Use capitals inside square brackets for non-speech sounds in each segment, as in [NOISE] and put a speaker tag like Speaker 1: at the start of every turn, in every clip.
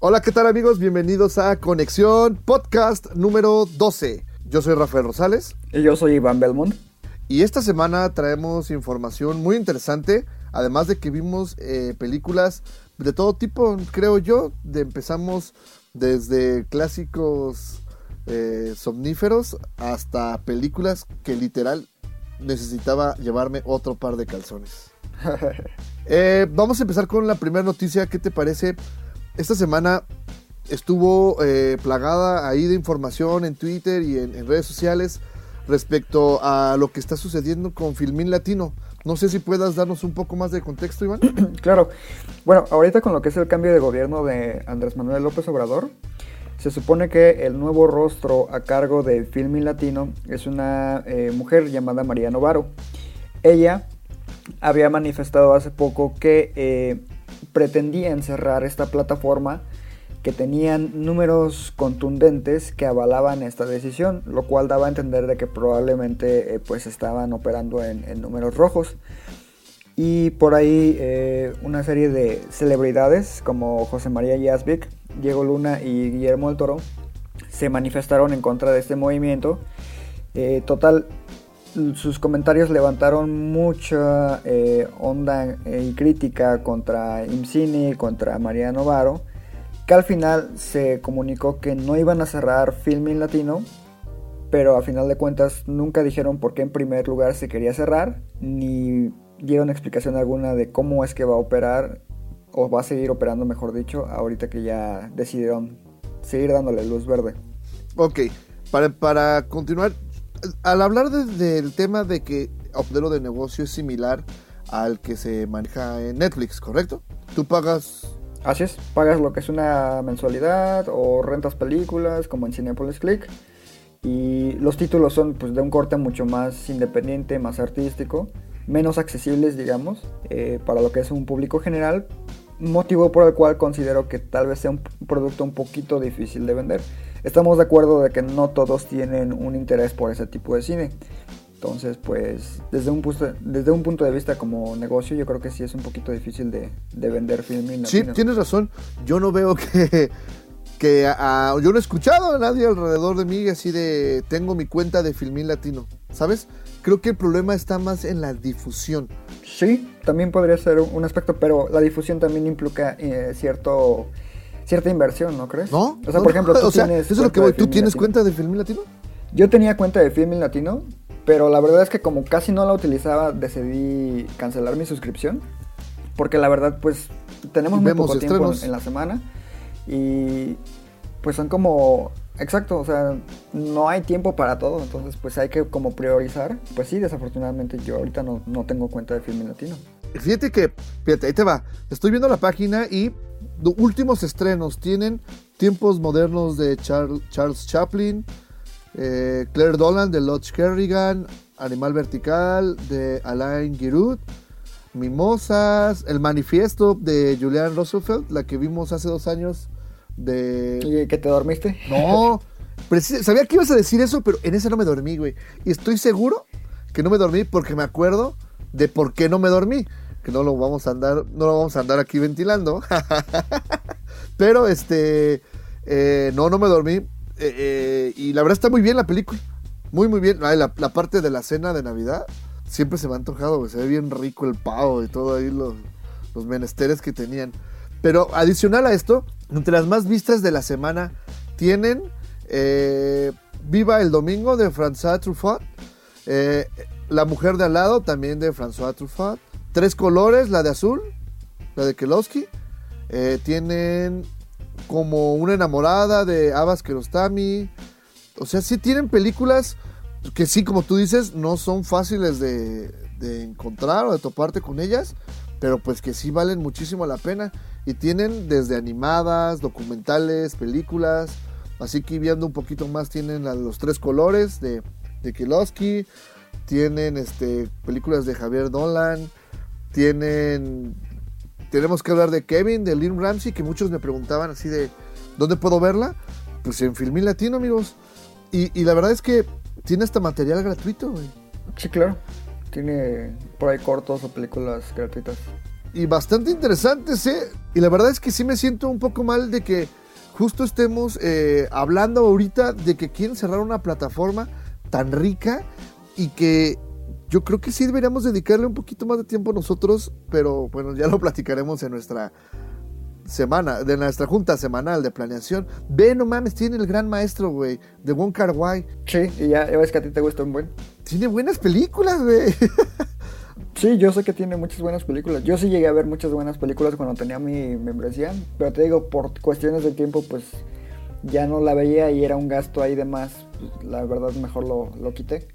Speaker 1: Hola, ¿qué tal amigos? Bienvenidos a Conexión Podcast número 12. Yo soy Rafael Rosales
Speaker 2: Y yo soy Iván Belmont.
Speaker 1: y esta semana traemos información muy interesante, además de que vimos eh, películas de todo tipo, creo yo. De, empezamos desde clásicos eh, somníferos hasta películas que literal necesitaba llevarme otro par de calzones. [LAUGHS] Eh, vamos a empezar con la primera noticia. ¿Qué te parece? Esta semana estuvo eh, plagada ahí de información en Twitter y en, redes sociales respecto a lo que está sucediendo con Filmín Latino. No sé si puedas darnos un poco más de contexto, Iván. [CLEARS THROAT]
Speaker 2: Claro. Bueno, ahorita con lo que es el cambio de gobierno de Andrés Manuel López Obrador, se supone que el nuevo rostro a cargo de Filmin Latino es una eh, mujer llamada María Novaro. Ella había manifestado hace poco que eh, pretendían cerrar esta plataforma que tenían números contundentes que avalaban esta decisión, lo cual daba a entender de que probablemente eh, pues estaban operando en, números rojos. Y por ahí eh, una serie de celebridades como José María Yazbek, Diego Luna y Guillermo del Toro se manifestaron en contra de este movimiento. Eh, total, sus comentarios levantaron mucha eh, onda eh, y crítica contra IMCINI, contra María Novaro, que al final se comunicó que no iban a cerrar Filmin Latino, pero a final de cuentas nunca dijeron por qué en primer lugar se quería cerrar, ni dieron explicación alguna de cómo es que va a operar, o va a seguir operando, mejor dicho, ahorita que ya decidieron seguir dándole luz verde.
Speaker 1: Ok, para, para continuar, al hablar de- del tema de que el modelo de negocio es similar al que se maneja en Netflix, ¿correcto? Tú pagas...
Speaker 2: Así es, pagas lo que es una mensualidad o rentas películas como en Cinepolis Click y los títulos son pues de un corte mucho más independiente, más artístico, menos accesibles digamos eh, para lo que es un público general, motivo por el cual considero que tal vez sea un producto un poquito difícil de vender. Estamos de acuerdo de que no todos tienen un interés por ese tipo de cine. Entonces, pues, desde un, punto, desde un punto de vista como negocio, yo creo que sí es un poquito difícil de, de vender film
Speaker 1: Sí, tienes razón. Yo no veo que... que a- yo no he escuchado a nadie alrededor de mí así de tengo mi cuenta de Filmín Latino, ¿sabes? Creo que el problema está más en la difusión.
Speaker 2: Sí, también podría ser un aspecto, pero la difusión también implica eh, cierto cierta inversión, ¿no crees?
Speaker 1: ¿No?
Speaker 2: O sea, por ejemplo, tú [LAUGHS]
Speaker 1: o sea,
Speaker 2: tienes
Speaker 1: eso es lo que voy. ¿Tú
Speaker 2: Filmin
Speaker 1: tienes
Speaker 2: Latino.
Speaker 1: cuenta de Filmín Latino?
Speaker 2: Yo tenía cuenta de Filmin Latino, pero la verdad es que como casi no la utilizaba, decidí cancelar mi suscripción. Porque la verdad, pues, tenemos muy poco tiempo en, en la semana. Y pues son como... Exacto, o sea, no hay tiempo para todo, entonces pues hay que como priorizar. Pues sí, desafortunadamente yo ahorita no, no tengo cuenta de Filmin Latino.
Speaker 1: Fíjate que, fíjate, ahí te va. Estoy viendo la página y últimos estrenos tienen tiempos modernos de Char- Charles Chaplin, eh, Claire Dolan de Lodge Kerrigan, Animal Vertical de Alain Giroud, Mimosas, El Manifiesto de Julian Roosevelt, la que vimos hace dos años de...
Speaker 2: ¿Y que te dormiste? [LAUGHS]
Speaker 1: No, sabía que ibas a decir eso, pero en esa no me dormí, güey. Y estoy seguro que no me dormí porque me acuerdo de por qué no me dormí. No lo vamos a andar, no lo vamos a andar aquí ventilando. [LAUGHS] pero este, eh, no, no me dormí. Eh, eh, y la verdad está muy bien la película. Muy, muy bien. La, parte de la cena de Navidad siempre se me ha antojado. Se ve bien rico el pavo y todo ahí los, los menesteres que tenían. Pero adicional a esto, entre las más vistas de la semana tienen Viva el Domingo de François Truffaut, La Mujer de al lado también de François Truffaut, Tres Colores, la de azul, la de Kelowski, eh, tienen como Una enamorada de Abbas Kiarostami, o sea, sí tienen películas que sí, como tú dices, no son fáciles de, de encontrar o de toparte con ellas. pero pues que sí valen muchísimo la pena. Y tienen desde animadas, documentales, películas. Así que viendo un poquito más tienen los tres colores de, de. Tienen este, películas de Javier Dolan. Tienen... Tenemos que hablar de Kevin, de Lynn Ramsey, que muchos me preguntaban así de... ¿Dónde puedo verla? Pues en Filmín Latino, amigos. Y, y la verdad es que tiene hasta material gratuito, güey.
Speaker 2: Sí, claro. Tiene por ahí cortos o películas gratuitas.
Speaker 1: y bastante interesantes, ¿eh? Y la verdad es que sí me siento un poco mal de que justo estemos eh, hablando ahorita de que quieren cerrar una plataforma tan rica y que yo creo que sí deberíamos dedicarle un poquito más de tiempo nosotros, pero bueno, ya lo [LAUGHS] platicaremos en nuestra semana, de nuestra junta semanal de planeación. Ve, no mames, tiene el gran maestro, güey, de Wong Kar Wai.
Speaker 2: Sí, y ya, ya ves que a ti te gusta un buen.
Speaker 1: Tiene buenas películas, güey. [LAUGHS]
Speaker 2: Sí, yo sé que tiene muchas buenas películas. Yo sí llegué a ver muchas buenas películas cuando tenía mi membresía, pero te digo, por cuestiones de tiempo, pues ya no la veía y era un gasto ahí de más. Pues, la verdad, mejor lo, lo quité.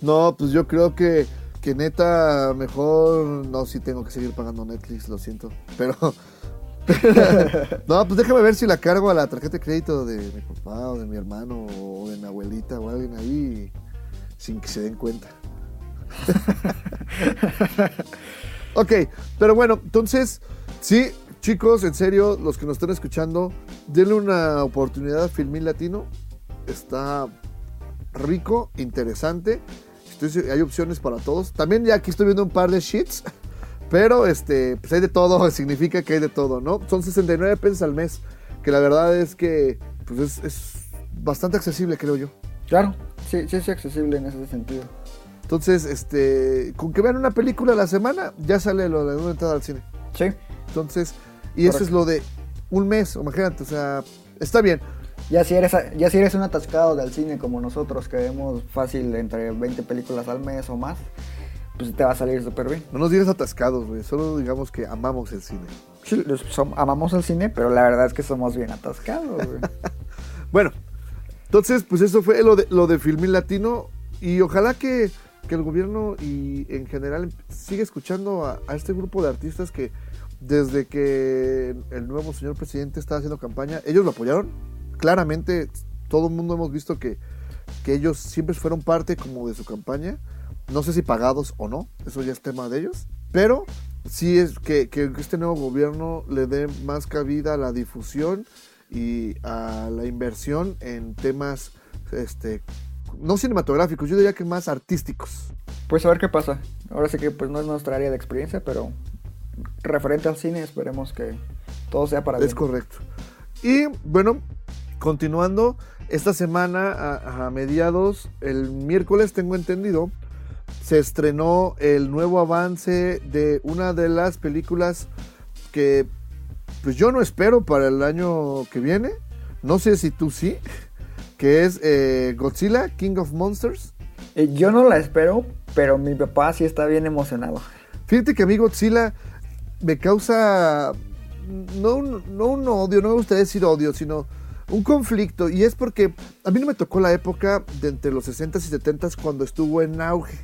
Speaker 1: No, pues yo creo que, que neta, mejor. No, sí tengo que seguir pagando Netflix, lo siento. Pero. [LAUGHS] no, pues déjame ver si la cargo a la tarjeta de crédito de mi papá o de mi hermano o de mi abuelita o alguien ahí sin que se den cuenta. [LAUGHS] ok, pero bueno, entonces, sí, chicos, en serio, los que nos están escuchando, denle una oportunidad a Filmín Latino. Está rico, interesante. Estoy- hay opciones para todos. También ya aquí estoy viendo un par de sheets. [LAUGHS] Pero este, pues hay de todo, [LAUGHS] significa que hay de todo, ¿no? Son 69 pesos al mes. Que la verdad es que pues es, es bastante accesible, creo yo.
Speaker 2: Claro, sí, sí es accesible en ese sentido.
Speaker 1: Entonces, este, con que vean una película a la semana, ya sale lo de una entrada al cine.
Speaker 2: Sí,
Speaker 1: Entonces, y eso es lo de un mes, imagínate, o sea, está bien.
Speaker 2: Ya si eres, ya si eres un atascado del cine como nosotros, que vemos fácil entre 20 películas al mes o más, pues te va a salir súper bien.
Speaker 1: No nos digas atascados, güey, solo digamos que amamos el cine.
Speaker 2: Sí, som- amamos el cine, pero la verdad es que somos bien atascados, güey. [LAUGHS]
Speaker 1: Bueno, entonces, pues eso fue lo de, lo de Filmín Latino y ojalá que, que el gobierno y en general siga escuchando a, a este grupo de artistas que desde que el nuevo señor presidente estaba haciendo campaña, ellos lo apoyaron. Claramente, todo el mundo hemos visto que, que ellos siempre fueron parte como de su campaña. No sé si pagados o no, eso ya es tema de ellos. Pero sí es que, que este nuevo gobierno le dé más cabida a la difusión y a la inversión en temas este no cinematográficos, yo diría que más artísticos.
Speaker 2: Pues a ver qué pasa. Ahora sí que pues no es nuestra área de experiencia, pero referente al cine esperemos que todo sea para bien.
Speaker 1: Es correcto. Y bueno, continuando, esta semana a, a mediados, el miércoles tengo entendido, se estrenó el nuevo avance de una de las películas que pues yo no espero para el año que viene. No sé si tú sí, que es eh, Godzilla, King of Monsters.
Speaker 2: Eh, Yo no la espero, pero mi papá sí está bien emocionado.
Speaker 1: Fíjate que a mí Godzilla me causa no un, no un odio, no me gustaría decir odio, sino un conflicto. Y es porque a mí no me tocó la época de entre los 60s y 70s cuando estuvo en auge.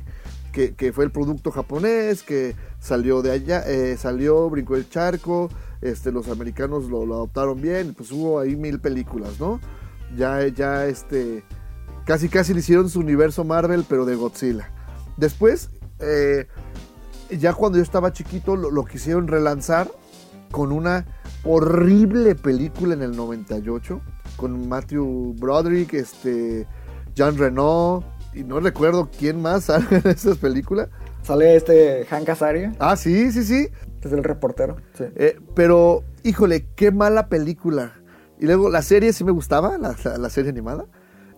Speaker 1: Que, que fue el producto japonés, que salió de allá, eh, salió, brincó el charco, este, los americanos lo, lo adoptaron bien, pues hubo ahí mil películas, ¿no? Ya, ya, este, casi casi le hicieron su universo Marvel, pero de Godzilla. Después, eh, ya cuando yo estaba chiquito, lo, lo quisieron relanzar con una horrible película en el 98, con Matthew Broderick, este, Jean Reno, y no recuerdo quién más [LAUGHS] sale en esas películas.
Speaker 2: Sale este Hank Azaria,
Speaker 1: Ah, sí, sí, sí.
Speaker 2: es el reportero. Sí.
Speaker 1: Eh, pero, híjole, qué mala película. Y luego la serie sí me gustaba, la, la- la serie animada.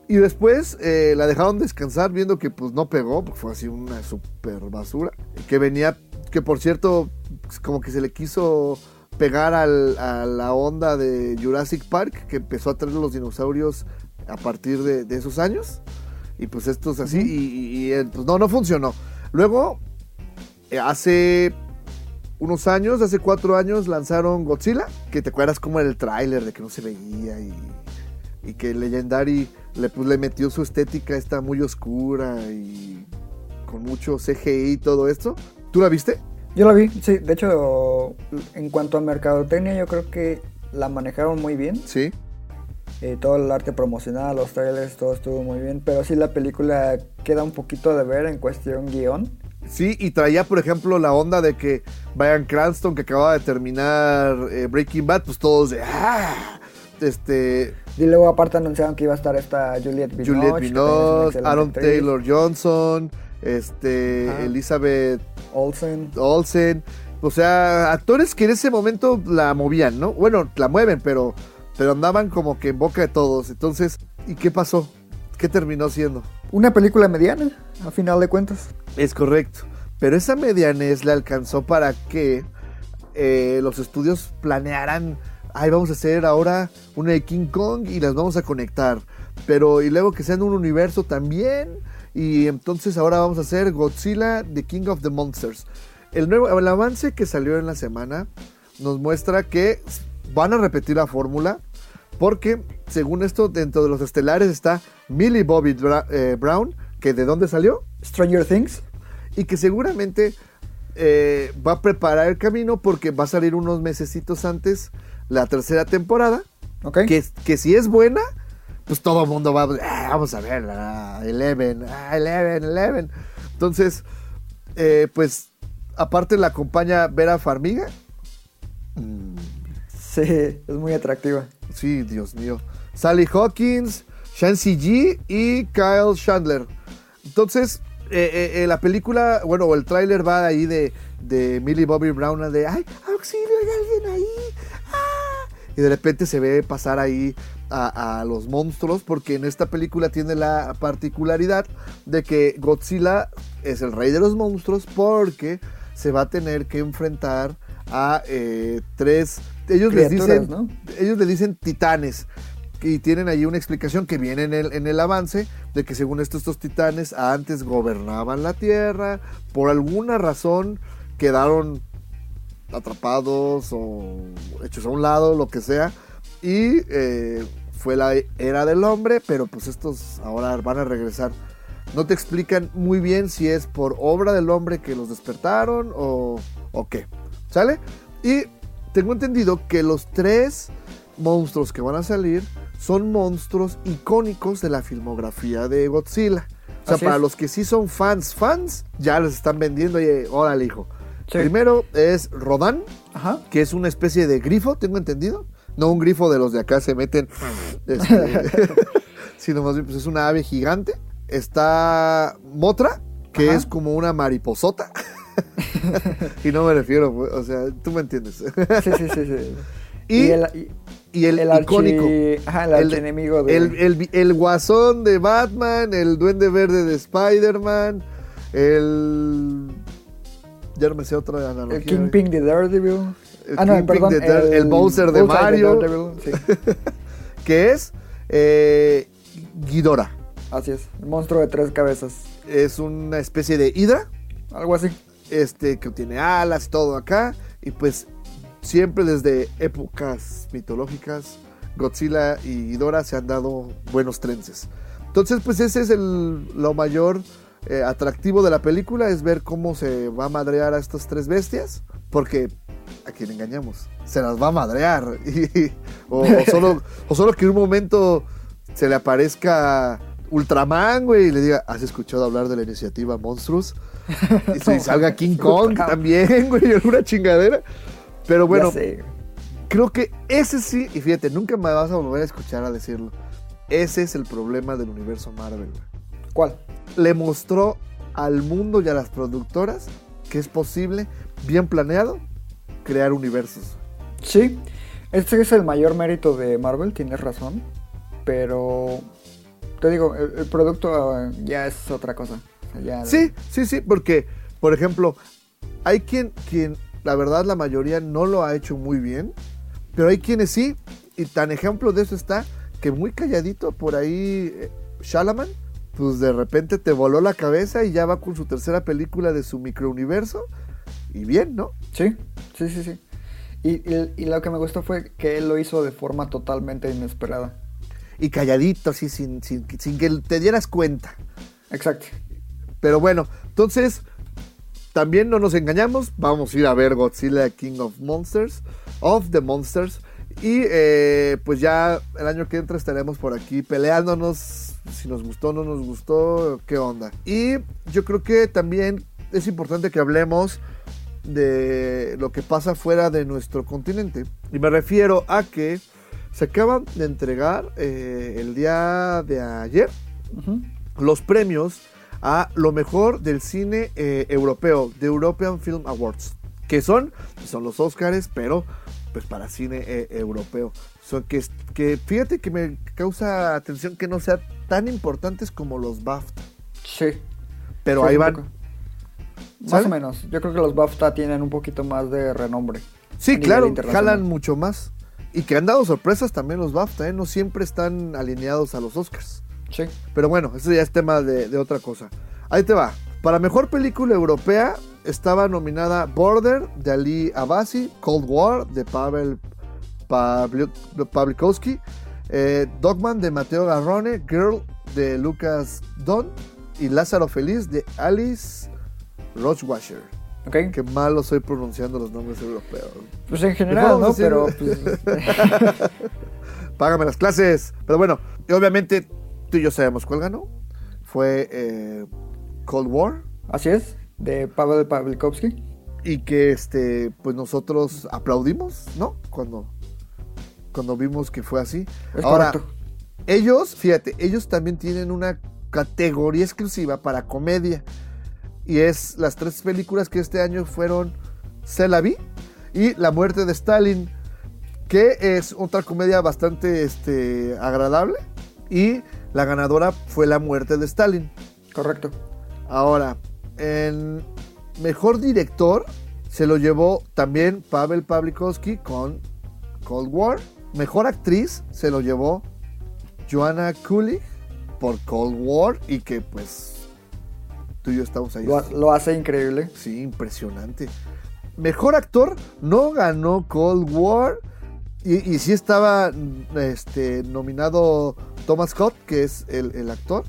Speaker 1: Y después eh, la dejaron descansar viendo que pues no pegó, porque fue así una super basura. Que venía, que por cierto, como que se le quiso pegar al- a la onda de Jurassic Park, que empezó a traer los dinosaurios a partir de, de esos años. Y pues esto es así, y, y- y, pues no, no funcionó. Luego, eh, hace unos años, hace cuatro años, lanzaron Godzilla, que te acuerdas como era el tráiler de que no se veía y, y que Legendary le, pues, le metió su estética esta muy oscura y con mucho CGI y todo esto. ¿Tú la viste?
Speaker 2: Yo la vi, sí. De hecho, en cuanto a mercadotecnia, yo creo que la manejaron muy bien.
Speaker 1: Sí.
Speaker 2: Eh, todo el arte promocional, los trailers, todo estuvo muy bien. Pero sí, la película queda un poquito de ver en cuestión guion.
Speaker 1: Sí, y traía, por ejemplo, la onda de que Brian Cranston, que acababa de terminar eh, Breaking Bad, pues todos de. ¡Ah! Este.
Speaker 2: Y luego, aparte, anunciaron que iba a estar esta Juliette Binoche.
Speaker 1: Juliette Binoche, Aaron
Speaker 2: actriz.
Speaker 1: Taylor Johnson, este. Elizabeth
Speaker 2: Olsen.
Speaker 1: Olsen. O sea, actores que en ese momento la movían, ¿no? Bueno, la mueven, pero, pero andaban como que en boca de todos. Entonces, ¿y qué pasó? ¿Qué terminó siendo?
Speaker 2: Una película mediana, a final de cuentas.
Speaker 1: Es correcto. Pero esa medianez le alcanzó para que eh, los estudios planearan, ay, vamos a hacer ahora una de King Kong y las vamos a conectar. Pero y luego que sean un universo también. Y entonces ahora vamos a hacer Godzilla, The King of the Monsters. El, nuevo, el avance que salió en la semana nos muestra que van a repetir la fórmula. Porque, según esto, dentro de los estelares está Millie Bobby Bra- eh, Brown, que de dónde salió?
Speaker 2: Stranger Things.
Speaker 1: y que seguramente eh, va a preparar el camino porque va a salir unos mesecitos antes la tercera temporada, que, que si es buena, pues todo el mundo va. "Ah, vamos a ver, ah, Eleven, ah, Eleven, Eleven. Entonces, eh, pues aparte la acompaña Vera Farmiga.
Speaker 2: Sí, es muy atractiva.
Speaker 1: Sí, Dios mío. Sally Hawkins, Shancy G y Kyle Chandler. Entonces, eh, eh, la película, bueno, el tráiler va ahí de, de Millie Bobby Brown, de ¡ay, auxilio, hay alguien ahí! ¡Ah! Y de repente se ve pasar ahí a, a los monstruos, porque en esta película tiene la particularidad de que Godzilla es el rey de los monstruos, porque se va a tener que enfrentar a eh, tres. Ellos les dicen,
Speaker 2: ¿no?
Speaker 1: ellos le dicen titanes. Y tienen ahí una explicación que viene en el, en el avance de que según esto estos titanes antes gobernaban la tierra, por alguna razón quedaron atrapados o hechos a un lado, lo que sea, y eh, fue la era del hombre, pero pues estos ahora van a regresar. No te explican muy bien si es por obra del hombre que los despertaron o, o qué, ¿sale? Y tengo entendido que los tres monstruos que van a salir son monstruos icónicos de la filmografía de Godzilla. O sea,
Speaker 2: Así
Speaker 1: para
Speaker 2: es.
Speaker 1: los que sí son fans, fans, ya les están vendiendo, oye, órale, hijo.
Speaker 2: Sí.
Speaker 1: Primero es Rodan,
Speaker 2: Ajá.
Speaker 1: que es una especie de grifo, tengo entendido. No un grifo de los de acá se meten, [LAUGHS] este, [LAUGHS] sino más bien pues es una ave gigante. Está Motra, que
Speaker 2: Ajá.
Speaker 1: es como una mariposota. [LAUGHS] y no me refiero, pues, o sea, tú me entiendes.
Speaker 2: Sí, sí, sí, sí.
Speaker 1: y,
Speaker 2: el, y-
Speaker 1: y el,
Speaker 2: el archi-
Speaker 1: icónico.
Speaker 2: Ajá, el
Speaker 1: El-
Speaker 2: archienemigo de...
Speaker 1: El guasón de Batman, el duende verde de Spider-Man, el... Ya no me sé otra analogía.
Speaker 2: el Kingpin de Daredevil.
Speaker 1: El
Speaker 2: ah, no, perdón.
Speaker 1: de Dare- el Bowser de Mario.
Speaker 2: Daredevil, sí, [LAUGHS]
Speaker 1: Que es eh, Ghidorah.
Speaker 2: así es. El monstruo de tres cabezas.
Speaker 1: Es una especie de hidra,
Speaker 2: Algo así.
Speaker 1: este, que tiene alas, todo acá. Y pues siempre desde épocas mitológicas, Godzilla y Ghidorah se han dado buenos trences. Entonces, pues ese es el, lo mayor eh, atractivo de la película, es ver cómo se va a madrear a estas tres bestias. Porque, ¿a quién engañamos? Se las va a madrear. [LAUGHS] Y- o, o [LAUGHS] solo, o solo que en un momento se le aparezca Ultraman, güey, y le diga, ¿has escuchado hablar de la iniciativa Monstruos? [LAUGHS] Y salga King Kong también, güey, alguna chingadera. Pero bueno, creo que ese sí, y fíjate, nunca me vas a volver a escuchar a decirlo. Ese es el problema del universo Marvel, güey.
Speaker 2: ¿Cuál?
Speaker 1: Le mostró al mundo y a las productoras que es posible, bien planeado, crear universos.
Speaker 2: Sí, este es el mayor mérito de Marvel, tienes razón. Pero te digo, el, el producto eh, ya es otra cosa. O sea, ya-
Speaker 1: Sí, sí, sí, porque, por ejemplo, hay quien, quien, la verdad, la mayoría no lo ha hecho muy bien, pero hay quienes sí, y tan ejemplo de eso está que muy calladito por ahí, eh, Shalaman, pues de repente te voló la cabeza y ya va con su tercera película de su microuniverso, y bien, ¿no?
Speaker 2: Sí, sí, sí, sí. Y, y- y lo que me gustó fue que él lo hizo de forma totalmente inesperada.
Speaker 1: Y calladito, así, sin, sin, sin que te dieras cuenta.
Speaker 2: Exacto.
Speaker 1: Pero bueno, entonces, también no nos engañamos, vamos a ir a ver Godzilla King of Monsters, of the Monsters. Y eh, pues ya el año que entra estaremos por aquí peleándonos si nos gustó o no nos gustó, qué onda. Y yo creo que también es importante que hablemos de lo que pasa fuera de nuestro continente. Y me refiero a que se acaban de entregar eh, el día de ayer los premios a lo mejor del cine eh, europeo, The European Film Awards, que son, son los Oscars, pero pues para cine eh, europeo. Son que, que fíjate que me causa atención que no sean tan importantes como los BAFTA.
Speaker 2: Sí.
Speaker 1: Pero
Speaker 2: Sí,
Speaker 1: ahí van.
Speaker 2: Más
Speaker 1: ¿Sale?
Speaker 2: o menos. Yo creo que los BAFTA tienen un poquito más de renombre.
Speaker 1: Sí, claro, jalan mucho más. Y que han dado sorpresas también los BAFTA, ¿eh? no siempre están alineados a los Oscars.
Speaker 2: Sí.
Speaker 1: Pero bueno, ese ya es tema de, de otra cosa. Ahí te va. Para mejor película europea estaba nominada Border de Ali Abasi, Cold War de Pavel Pavli- Pawlikowski, eh, Dogman de Matteo Garrone, Girl de Lucas Don y Lázaro Feliz de Alice Rochwasher.
Speaker 2: Ok.
Speaker 1: Qué malo soy pronunciando los nombres europeos.
Speaker 2: Pues en general,
Speaker 1: a
Speaker 2: ¿no?
Speaker 1: decir-
Speaker 2: Pero pues, [LAUGHS] [LAUGHS]
Speaker 1: Págame las clases. Pero bueno, y obviamente tú y yo sabemos cuál ganó. Fue eh, Cold War.
Speaker 2: así es. De Pavel Pawlikowski.
Speaker 1: Y que este, pues nosotros aplaudimos, ¿no? Cuando, cuando vimos que fue así.
Speaker 2: Es
Speaker 1: Ahora,
Speaker 2: correcto.
Speaker 1: ellos, fíjate, ellos también tienen una categoría exclusiva para comedia. Y es las tres películas que este año fueron Se la vi y La muerte de Stalin, que es otra comedia bastante este, agradable. Y la ganadora fue La muerte de Stalin.
Speaker 2: Correcto.
Speaker 1: Ahora, en mejor director se lo llevó también Pavel Pawlikowski con Cold War. Mejor actriz se lo llevó Joanna Kulig por Cold War y que pues tú y yo estamos ahí.
Speaker 2: Lo, ha- lo hace increíble.
Speaker 1: Sí, impresionante. Mejor actor no ganó Cold War. Y, y sí estaba este, nominado Thomas Scott, que es el, el actor.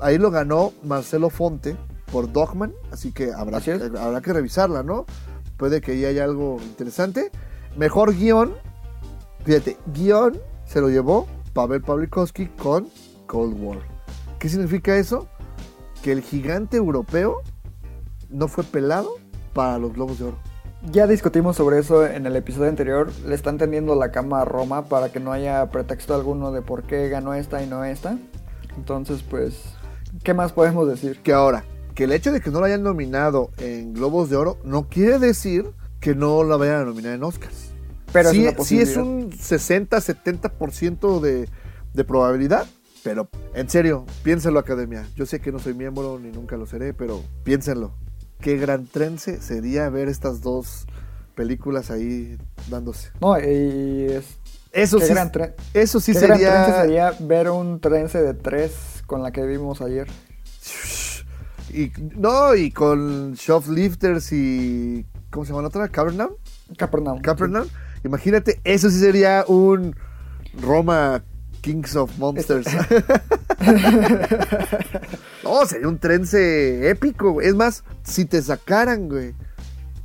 Speaker 1: Ahí lo ganó Marcelo Fonte por Dogman. Así que habrá, habrá que revisarla, ¿no? Puede que ahí haya algo interesante. Mejor guion. Fíjate, guion se lo llevó Pavel Pawlikowski con Cold War. ¿Qué significa eso? Que el gigante europeo no fue pelado para los Globos de Oro.
Speaker 2: Ya discutimos sobre eso en el episodio anterior. Le están tendiendo la cama a Roma para que no haya pretexto alguno de por qué ganó esta y no esta. Entonces, pues, ¿qué más podemos decir?
Speaker 1: Que ahora, que el hecho de que no lo hayan nominado en Globos de Oro no quiere decir que no la vayan a nominar en Oscars.
Speaker 2: Pero
Speaker 1: sí,
Speaker 2: es
Speaker 1: sí es un 60-70% de, de probabilidad. Pero en serio, piénsenlo Academia. Yo sé que no soy miembro ni nunca lo seré, pero piénsenlo. Qué gran trence sería ver estas dos películas ahí dándose.
Speaker 2: No, y es.
Speaker 1: Eso sí, eso sí
Speaker 2: qué gran
Speaker 1: sería,
Speaker 2: sería ver un trence de tres con la que vimos ayer.
Speaker 1: Y, no, y con shoplifters y. ¿Cómo se llama la otra? Capernaum.
Speaker 2: Capernaum.
Speaker 1: Capernaum. Imagínate, eso sí sería un Roma Kings of Monsters. [LAUGHS] no, sería un trence épico, güey. Es más, si te sacaran, güey.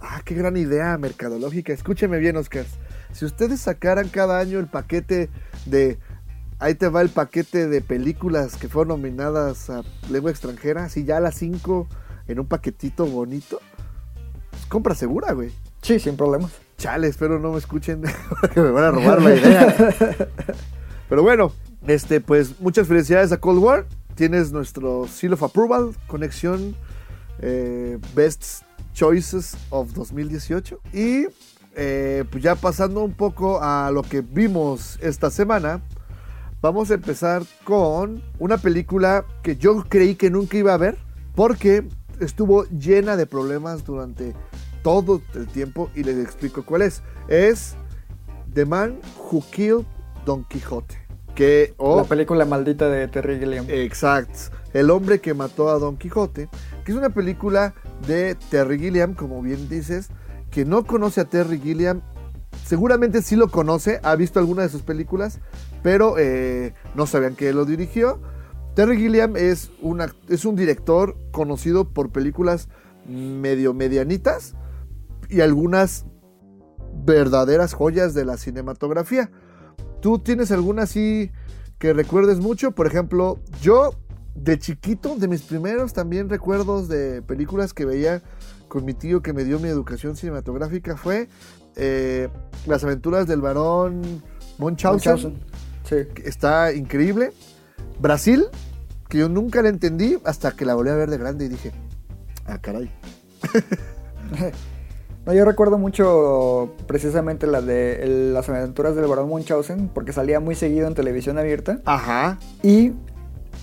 Speaker 1: Ah, qué gran idea mercadológica. Escúcheme bien, Oscar. Si ustedes sacaran cada año el paquete de. Ahí te va el paquete de películas que fueron nominadas a lengua extranjera, así ya las cinco en un paquetito bonito. pues, compra segura, güey.
Speaker 2: Sí, sin problemas.
Speaker 1: Chale, espero no me escuchen [LAUGHS] porque me van a robar la idea. [LAUGHS] Pero bueno, este, pues muchas felicidades a Cold War. Tienes nuestro Seal of Approval, conexión eh, Best Choices of 2018. Y eh, pues ya pasando un poco a lo que vimos esta semana, vamos a empezar con una película que yo creí que nunca iba a ver porque estuvo llena de problemas durante todo el tiempo y les explico cuál es. Es The Man Who Killed Don Quijote. Que,
Speaker 2: La película maldita de Terry Gilliam.
Speaker 1: Exacto. El hombre que mató a Don Quijote, que es una película de Terry Gilliam, como bien dices, que no conoce a Terry Gilliam, seguramente sí lo conoce, ha visto alguna de sus películas, pero eh, no sabían que él lo dirigió. Terry Gilliam es, una, es un director conocido por películas medio medianitas y algunas verdaderas joyas de la cinematografía. ¿Tú tienes alguna así que recuerdes mucho? Por ejemplo, yo de chiquito, de mis primeros también recuerdos de películas que veía con mi tío que me dio mi educación cinematográfica fue eh, Las aventuras del varón Munchausen.
Speaker 2: Sí.
Speaker 1: Está increíble. Brasil, que yo nunca la entendí hasta que la volví a ver de grande y dije, ah, caray. [LAUGHS]
Speaker 2: No, yo recuerdo mucho precisamente la de el- las aventuras del barón Munchausen, porque salía muy seguido en televisión abierta.
Speaker 1: Ajá.
Speaker 2: Y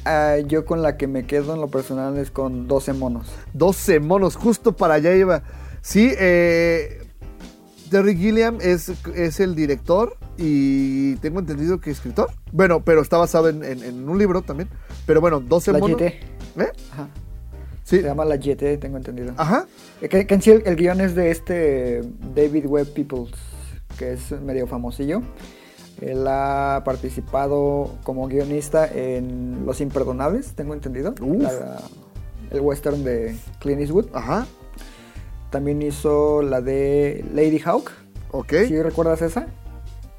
Speaker 2: ah, yo con la que me quedo en lo personal es con 12 monos.
Speaker 1: 12 monos, justo para allá iba. Sí, eh, Terry Gilliam es, es el director y tengo entendido que escritor. Bueno, pero está basado en, en- en un libro también. Pero bueno, 12
Speaker 2: La
Speaker 1: monos.
Speaker 2: GT.
Speaker 1: ¿Eh?
Speaker 2: Ajá.
Speaker 1: Sí.
Speaker 2: Se llama La GT, tengo entendido.
Speaker 1: Ajá.
Speaker 2: Eh, Que, que en sí el, el guion es de este David Webb Peoples, que es medio famosillo. Él ha participado como guionista en Los Imperdonables, tengo entendido. La- el western de Clint Eastwood.
Speaker 1: Ajá.
Speaker 2: También hizo la de Lady Hawk.
Speaker 1: Ok.
Speaker 2: ¿Sí recuerdas esa?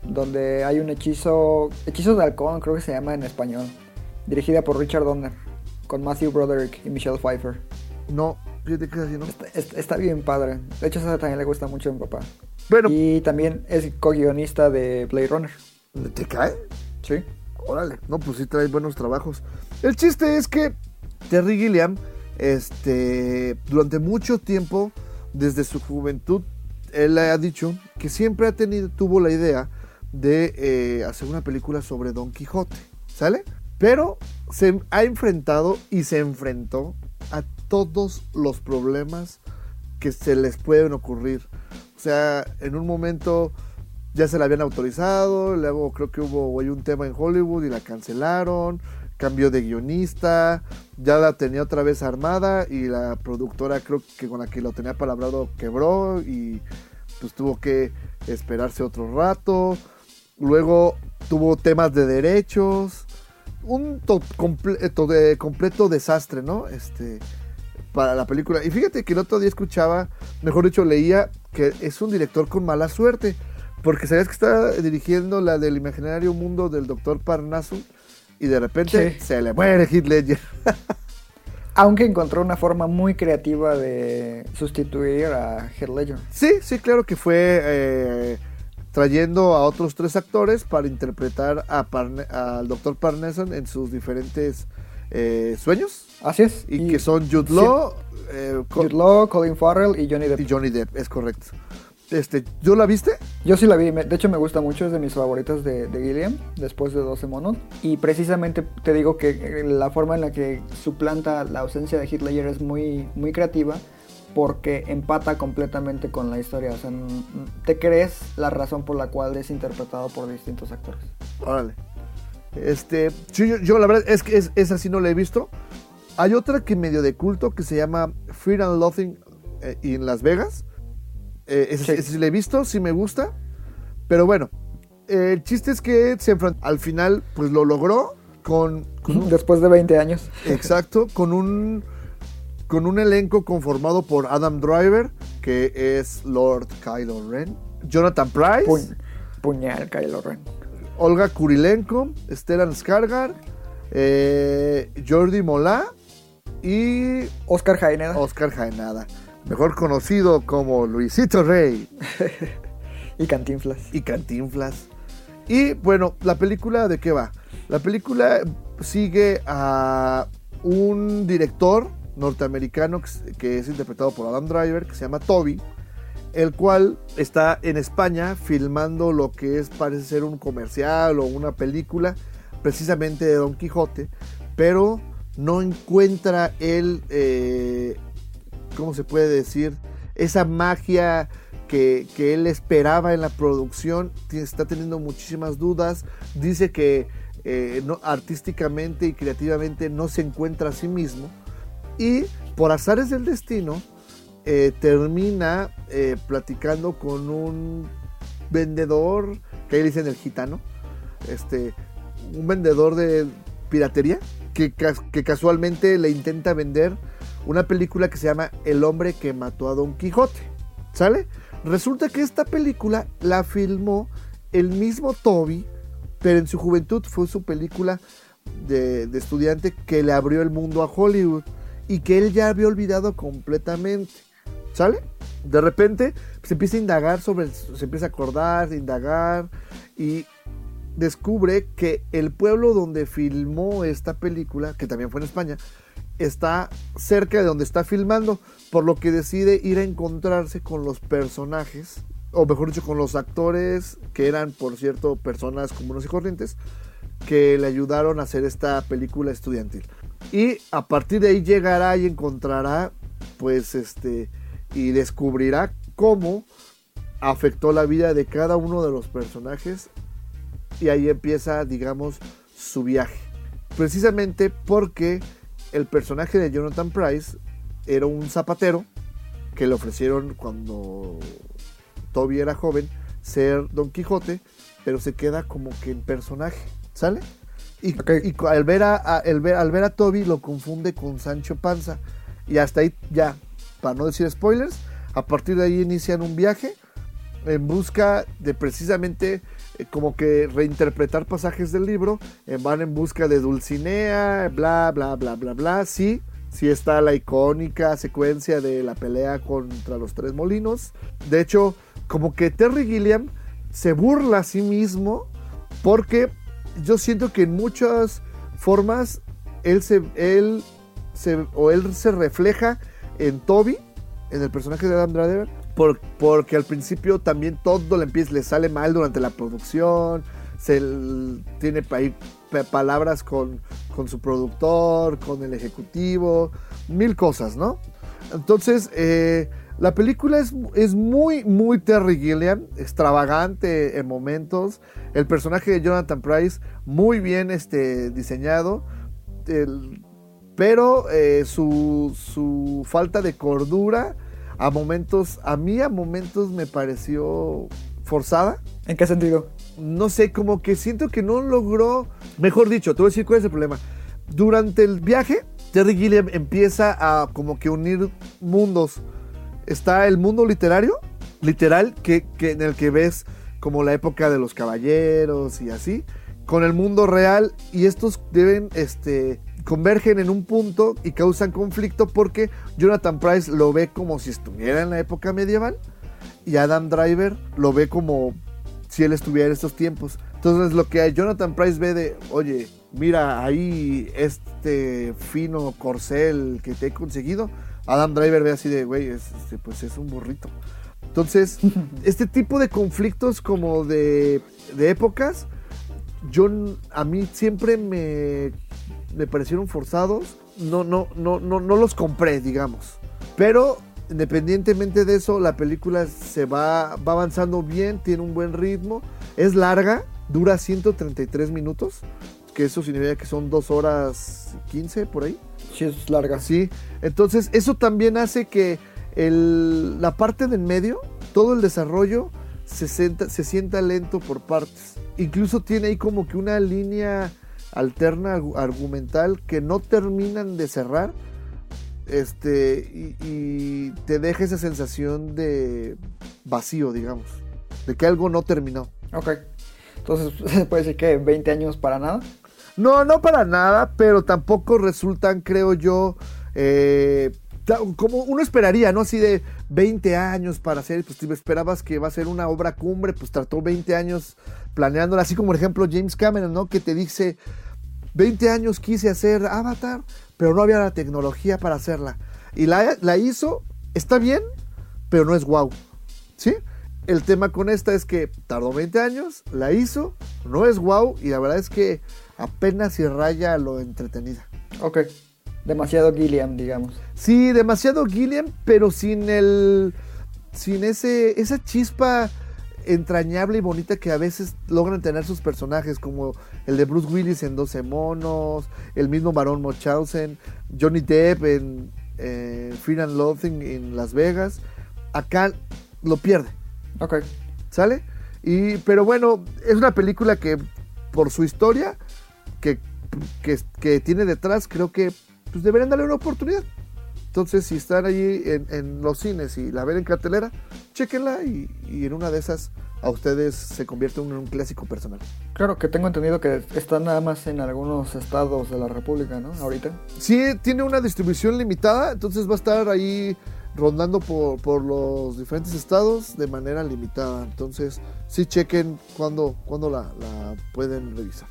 Speaker 2: Donde hay un hechizo, hechizo de halcón, creo que se llama en español. Dirigida por Richard Donner, con Matthew Broderick y Michelle Pfeiffer.
Speaker 1: No, fíjate que es así, ¿no?
Speaker 2: Está, está- está bien padre. De hecho, esa también le gusta mucho a mi papá.
Speaker 1: Bueno,
Speaker 2: Y también es co-guionista de Blade Runner.
Speaker 1: ¿te cae?
Speaker 2: Sí.
Speaker 1: Órale, no, pues sí trae buenos trabajos. El chiste es que Terry Gilliam, este, durante mucho tiempo, desde su juventud, él ha dicho que siempre ha tenido, tuvo la idea de eh, hacer una película sobre Don Quijote, ¿sale? Pero se ha enfrentado y se enfrentó a todos los problemas que se les pueden ocurrir. O sea, en un momento ya se la habían autorizado, luego creo que hubo güey, un tema en Hollywood y la cancelaron, cambio de guionista, ya la tenía otra vez armada y la productora creo que con la que lo tenía palabrado quebró y pues tuvo que esperarse otro rato, luego tuvo temas de derechos, un to- comple- to- de- completo desastre, ¿no? Este para la película. Y fíjate que el otro día escuchaba, mejor dicho, leía que es un director con mala suerte. Porque sabías que está dirigiendo la del imaginario mundo del doctor Parnassus y de repente
Speaker 2: Sí.
Speaker 1: se le muere Heath Ledger. [LAUGHS]
Speaker 2: Aunque encontró una forma muy creativa de sustituir a Heath Ledger.
Speaker 1: Sí, sí, claro que fue eh, trayendo a otros tres actores para interpretar a Parne- al doctor Parnassus en sus diferentes eh, sueños.
Speaker 2: Así es.
Speaker 1: Y, que son Jude Law, eh,
Speaker 2: Jude Law, Colin Farrell y Johnny Depp.
Speaker 1: y Johnny Depp, es correcto. Este, ¿Yo la viste?
Speaker 2: Yo sí la vi, de hecho me gusta mucho, es de mis favoritas de, de Gilliam, después de 12 monos. Y precisamente te digo que eh, la forma en la que suplanta la ausencia de Ledger es muy, muy creativa porque empata completamente con la historia. O sea, te crees la razón por la cual es interpretado por distintos actores.
Speaker 1: Órale. Este, sí, yo, yo la verdad es que es, esa sí no la he visto. Hay otra que medio de culto que se llama Fear and Loathing eh, en Las Vegas. Eh, esa. Sí. esa sí la he visto, sí me gusta. Pero bueno, eh, el chiste es que se enfrentó. Al final, pues lo logró con, con un-
Speaker 2: Después de 20 años.
Speaker 1: exacto, con un con un elenco conformado por Adam Driver, que es Lord Kylo Ren, Jonathan Price,
Speaker 2: Puñ- puñal, Kylo Ren.
Speaker 1: Olga Kurilenko, Stellan Skarsgård, eh, Jordi Molá y
Speaker 2: Oscar Jaeneda.
Speaker 1: Oscar Jaenada, mejor conocido como Luisito Rey [LAUGHS]
Speaker 2: y Cantinflas.
Speaker 1: y Cantinflas. Y bueno, la película de qué va? La película sigue a un director norteamericano que es- interpretado por Adam Driver, que se llama Toby, el cual está en España filmando lo que es parece ser un comercial o una película precisamente de Don Quijote, pero no encuentra él, eh, ¿cómo se puede decir? Esa magia que, que él esperaba en la producción, está teniendo muchísimas dudas, dice que eh, no, artísticamente y creativamente no se encuentra a sí mismo y por azares del destino eh, termina eh, platicando con un vendedor, que ahí dicen el gitano, este, un vendedor de piratería que, que casualmente le intenta vender una película que se llama El hombre que mató a Don Quijote. ¿Sale? Resulta que esta película la filmó el mismo Toby, pero en su juventud fue su película de estudiante que le abrió el mundo a Hollywood y que él ya había olvidado completamente. ¿Sale? De repente se empieza a indagar sobre, se empieza a acordar, indagar y descubre que el pueblo donde filmó esta película, que también fue en España, está cerca de donde está filmando, por lo que decide ir a encontrarse con los personajes, o mejor dicho, con los actores, que eran, por cierto, personas comunes y corrientes, que le ayudaron a hacer esta película estudiantil. Y a partir de ahí llegará y encontrará, pues, este, y descubrirá cómo afectó la vida de cada uno de los personajes y ahí empieza, digamos, su viaje. Precisamente porque el personaje de Jonathan Price era un zapatero que le ofrecieron cuando Toby era joven ser Don Quijote, pero se queda como que en personaje, ¿sale? Y, al, ver a, a- el ver- al ver a Toby lo confunde con Sancho Panza. Y hasta ahí ya, para no decir spoilers, a partir de ahí inician un viaje en busca de precisamente eh, como que reinterpretar pasajes del libro, eh, van en busca de Dulcinea, bla, bla, bla, bla, bla, sí, sí está la icónica secuencia de la pelea contra los tres molinos, de hecho, como que Terry Gilliam se burla a sí mismo porque yo siento que en muchas formas él se, él se, o él se refleja en Toby, en el personaje de Adam Driver, por- porque al principio también todo le empieza, le sale mal durante la producción, se tiene ahí pa- palabras con, con su productor, con el ejecutivo, mil cosas, ¿no? Entonces, eh, la película es, es muy, muy Terry Gilliam, extravagante en momentos. El personaje de Jonathan Price, muy bien este, diseñado. El- pero eh, su, su falta de cordura a momentos, a mí a momentos me pareció forzada.
Speaker 2: ¿En qué sentido?
Speaker 1: No sé, como que siento que no logró, mejor dicho, te voy a decir cuál es el problema. Durante el viaje, Terry Gilliam empieza a como que unir mundos. Está el mundo literario, literal, que, que en el que ves como la época de los caballeros y así, con el mundo real y estos deben, este, convergen en un punto y causan conflicto porque Jonathan Price lo ve como si estuviera en la época medieval y Adam Driver lo ve como si él estuviera en estos tiempos. Entonces lo que Jonathan Price ve de, oye, mira ahí este fino corcel que te he conseguido, Adam Driver ve así de, güey, es- este, pues es un burrito. Entonces, [LAUGHS] este tipo de conflictos como de, de épocas, yo a mí siempre me, me parecieron forzados. No, no, no, no, no los compré, digamos. Pero independientemente de eso, la película se va, va avanzando bien, tiene un buen ritmo. Es larga, dura 133 minutos, que eso significa que son 2 horas 15 por ahí.
Speaker 2: Sí, es larga.
Speaker 1: Sí, entonces eso también hace que el- la parte del medio, todo el desarrollo, se, sienta- se sienta lento por partes. Incluso tiene ahí como que una línea alterna argu- argumental que no terminan de cerrar. Este, y, te deja esa sensación de vacío, digamos. De que algo no terminó.
Speaker 2: Ok. Entonces, ¿se [LAUGHS] puede decir que 20 años para nada?
Speaker 1: No, no para nada, pero tampoco resultan, creo yo, eh, como uno esperaría, ¿no? Así de 20 años para hacer, pues te esperabas que va a ser una obra cumbre, pues trató 20 años planeándola, así como por ejemplo James Cameron, ¿no? Que te dice, 20 años quise hacer Avatar, pero no había la tecnología para hacerla. Y la, la hizo, está bien, pero no es wow, ¿sí? El tema con esta es que tardó 20 años, la hizo, no es wow, y la verdad es que apenas si raya a lo entretenida.
Speaker 2: Ok. Demasiado Gilliam, digamos.
Speaker 1: Sí, demasiado Gilliam, pero sin el. sin ese. esa chispa entrañable y bonita que a veces logran tener sus personajes, como el de Bruce Willis en 12 monos, el mismo Barón Munchausen, Johnny Depp en eh, Fear and Loathing en Las Vegas. Acá lo pierde.
Speaker 2: Ok.
Speaker 1: ¿Sale? Y, pero bueno, es una película que por su historia que, que, que tiene detrás, creo que pues deberían darle una oportunidad. Entonces, si están allí en, en los cines y la ven en cartelera, chéquenla y, y en una de esas a ustedes se convierte en un clásico personal.
Speaker 2: Claro, que tengo entendido que está nada más en algunos estados de la República, ¿no? Ahorita.
Speaker 1: Sí, tiene una distribución limitada, entonces va a estar ahí rondando por, por los diferentes estados de manera limitada. Entonces, sí chequen cuando, cuando la, la pueden revisar.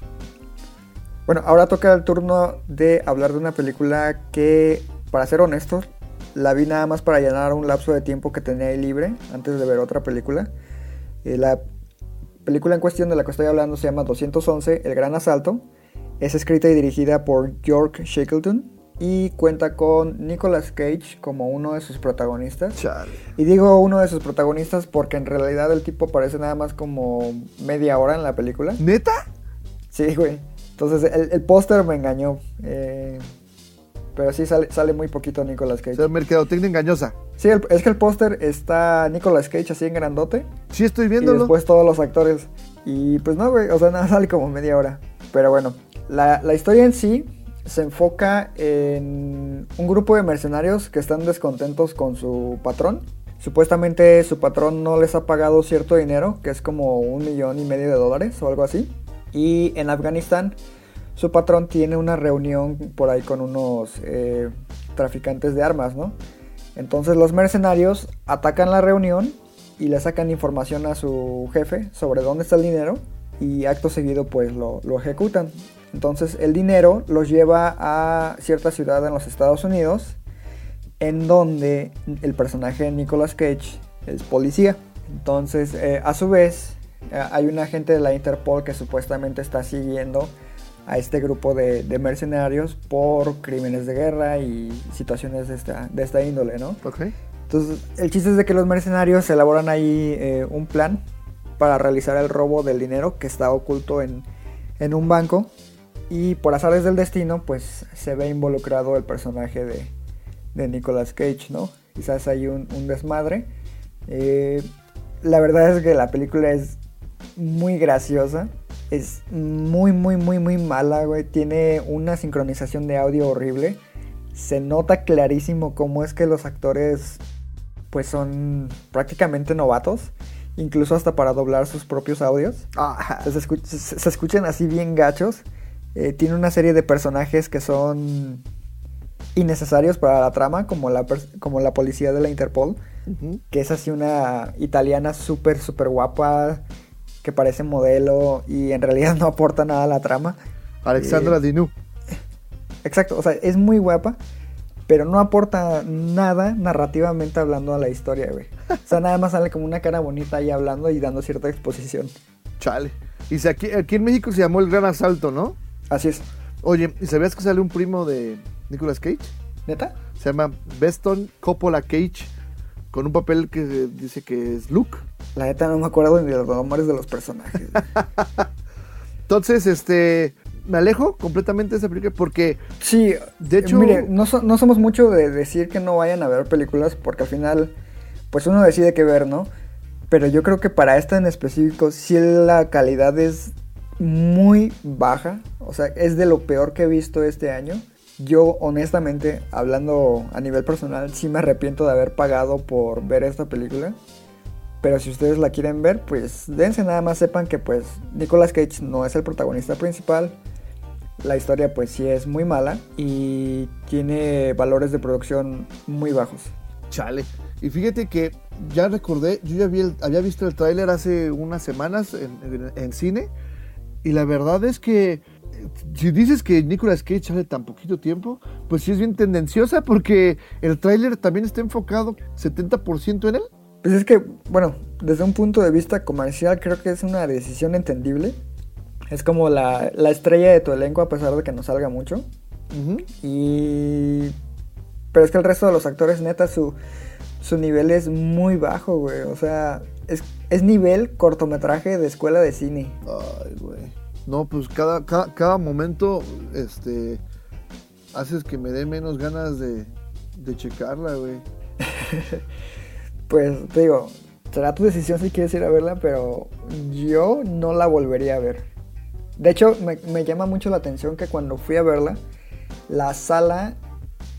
Speaker 2: Bueno, ahora toca el turno de hablar de una película que, para ser honestos, la vi nada más para llenar un lapso de tiempo que tenía ahí libre antes de ver otra película. Eh, la película en cuestión de la que estoy hablando se llama 211, El Gran Asalto. Es escrita y dirigida por York Shackleton y cuenta con Nicolas Cage como uno de sus protagonistas.
Speaker 1: Chale.
Speaker 2: Y digo uno de sus protagonistas porque en realidad el tipo aparece nada más como media hora en la película.
Speaker 1: ¿Neta?
Speaker 2: Sí, güey. Entonces el, el póster me engañó. eh, pero sí sale, sale muy poquito Nicolas
Speaker 1: O
Speaker 2: Cage.
Speaker 1: sea, mercadotecnia engañosa.
Speaker 2: Sí, el- es que el póster está Nicolas Cage así en grandote.
Speaker 1: Sí, estoy
Speaker 2: Y
Speaker 1: viéndolo.
Speaker 2: después todos los actores. Y pues no, güey, o sea, [LAUGHS] nada, sale como media hora. Pero bueno, la, la historia en sí se enfoca en un grupo de mercenarios que están descontentos con su patrón. Supuestamente su patrón no les ha pagado cierto dinero, que es como un millón y medio de dólares o algo así. Y en Afganistán su patrón tiene una reunión por ahí con unos eh, traficantes de armas, ¿no? Entonces los mercenarios atacan la reunión y le sacan información a su jefe sobre dónde está el dinero y acto seguido pues lo, lo ejecutan. Entonces el dinero los lleva a cierta ciudad en los Estados Unidos en donde el personaje de Nicolas Cage es policía. Entonces eh, a su vez hay un agente de la Interpol que supuestamente está siguiendo a este grupo de, de mercenarios por crímenes de guerra y situaciones de esta, de esta índole, ¿no?
Speaker 1: Ok.
Speaker 2: Entonces, el chiste es de que los mercenarios elaboran ahí eh, un plan para realizar el robo del dinero que está oculto en, en un banco. Y por azares del destino, pues se ve involucrado el personaje de, de Nicolas Cage, ¿no? Quizás hay un, un desmadre. Eh, la verdad es que la película es muy graciosa. Es muy, muy, muy, muy mala, güey. Tiene una sincronización de audio horrible. Se nota clarísimo cómo es que los actores pues son prácticamente novatos. Incluso hasta para doblar sus propios audios.
Speaker 1: Ah,
Speaker 2: Se, escu- se- se escuchan así bien gachos. Eh, tiene una serie de personajes que son innecesarios para la trama, como la, como la policía de la Interpol, que es así una italiana súper, súper guapa, que parece modelo y en realidad [LAUGHS] no aporta nada a la trama.
Speaker 1: Alexandra
Speaker 2: Eh,
Speaker 1: Dinu.
Speaker 2: Exacto, o sea, es muy guapa, pero no aporta nada narrativamente hablando a la historia, güey. O sea, nada más sale como una cara bonita ahí hablando y dando cierta exposición.
Speaker 1: Chale. Y si aquí, aquí en México se llamó El Gran Asalto, ¿no?
Speaker 2: Así es.
Speaker 1: Oye, ¿y sabías que sale un primo de Nicolas Cage?
Speaker 2: ¿Neta?
Speaker 1: Se llama Beston Coppola Cage, con un papel que dice que es Luke.
Speaker 2: La neta no me acuerdo ni de los nombres de los personajes. [LAUGHS]
Speaker 1: Entonces, este, me alejo completamente de esa película porque
Speaker 2: Sí,
Speaker 1: De hecho-
Speaker 2: mire, no, so- no somos mucho de decir que no vayan a ver películas porque al final, pues uno decide qué ver, ¿no? Pero yo creo que para esta en específico, sí la calidad es muy baja. O sea, es de lo peor que he visto este año. Yo, honestamente, hablando a nivel personal, sí me arrepiento de haber pagado por ver esta película. Pero si ustedes la quieren ver, pues dense nada más sepan que pues Nicolas Cage no es el protagonista principal. La historia pues sí es muy mala y tiene valores de producción muy bajos.
Speaker 1: Chale. Y fíjate que ya recordé, yo ya había visto el tráiler hace unas semanas en, en- cine. Y la verdad es que eh, si dices que Nicolas Cage sale tan poquito tiempo, pues sí es bien tendenciosa porque el tráiler también está enfocado 70% en él.
Speaker 2: Pues es que, bueno, desde un punto de vista comercial creo que es una decisión entendible. Es como la, la estrella de tu elenco a pesar de que no salga mucho. Y... Pero es que el resto de los actores, neta, su, su nivel es muy bajo, güey. O sea, es, es nivel cortometraje de escuela de cine.
Speaker 1: Ay, güey. No, pues cada, cada, cada momento, este, haces que me dé menos ganas de, de checarla, güey. [LAUGHS]
Speaker 2: Pues te digo, será tu decisión si quieres ir a verla, pero yo no la volvería a ver. De hecho, me, me llama mucho la atención que cuando fui a verla, la sala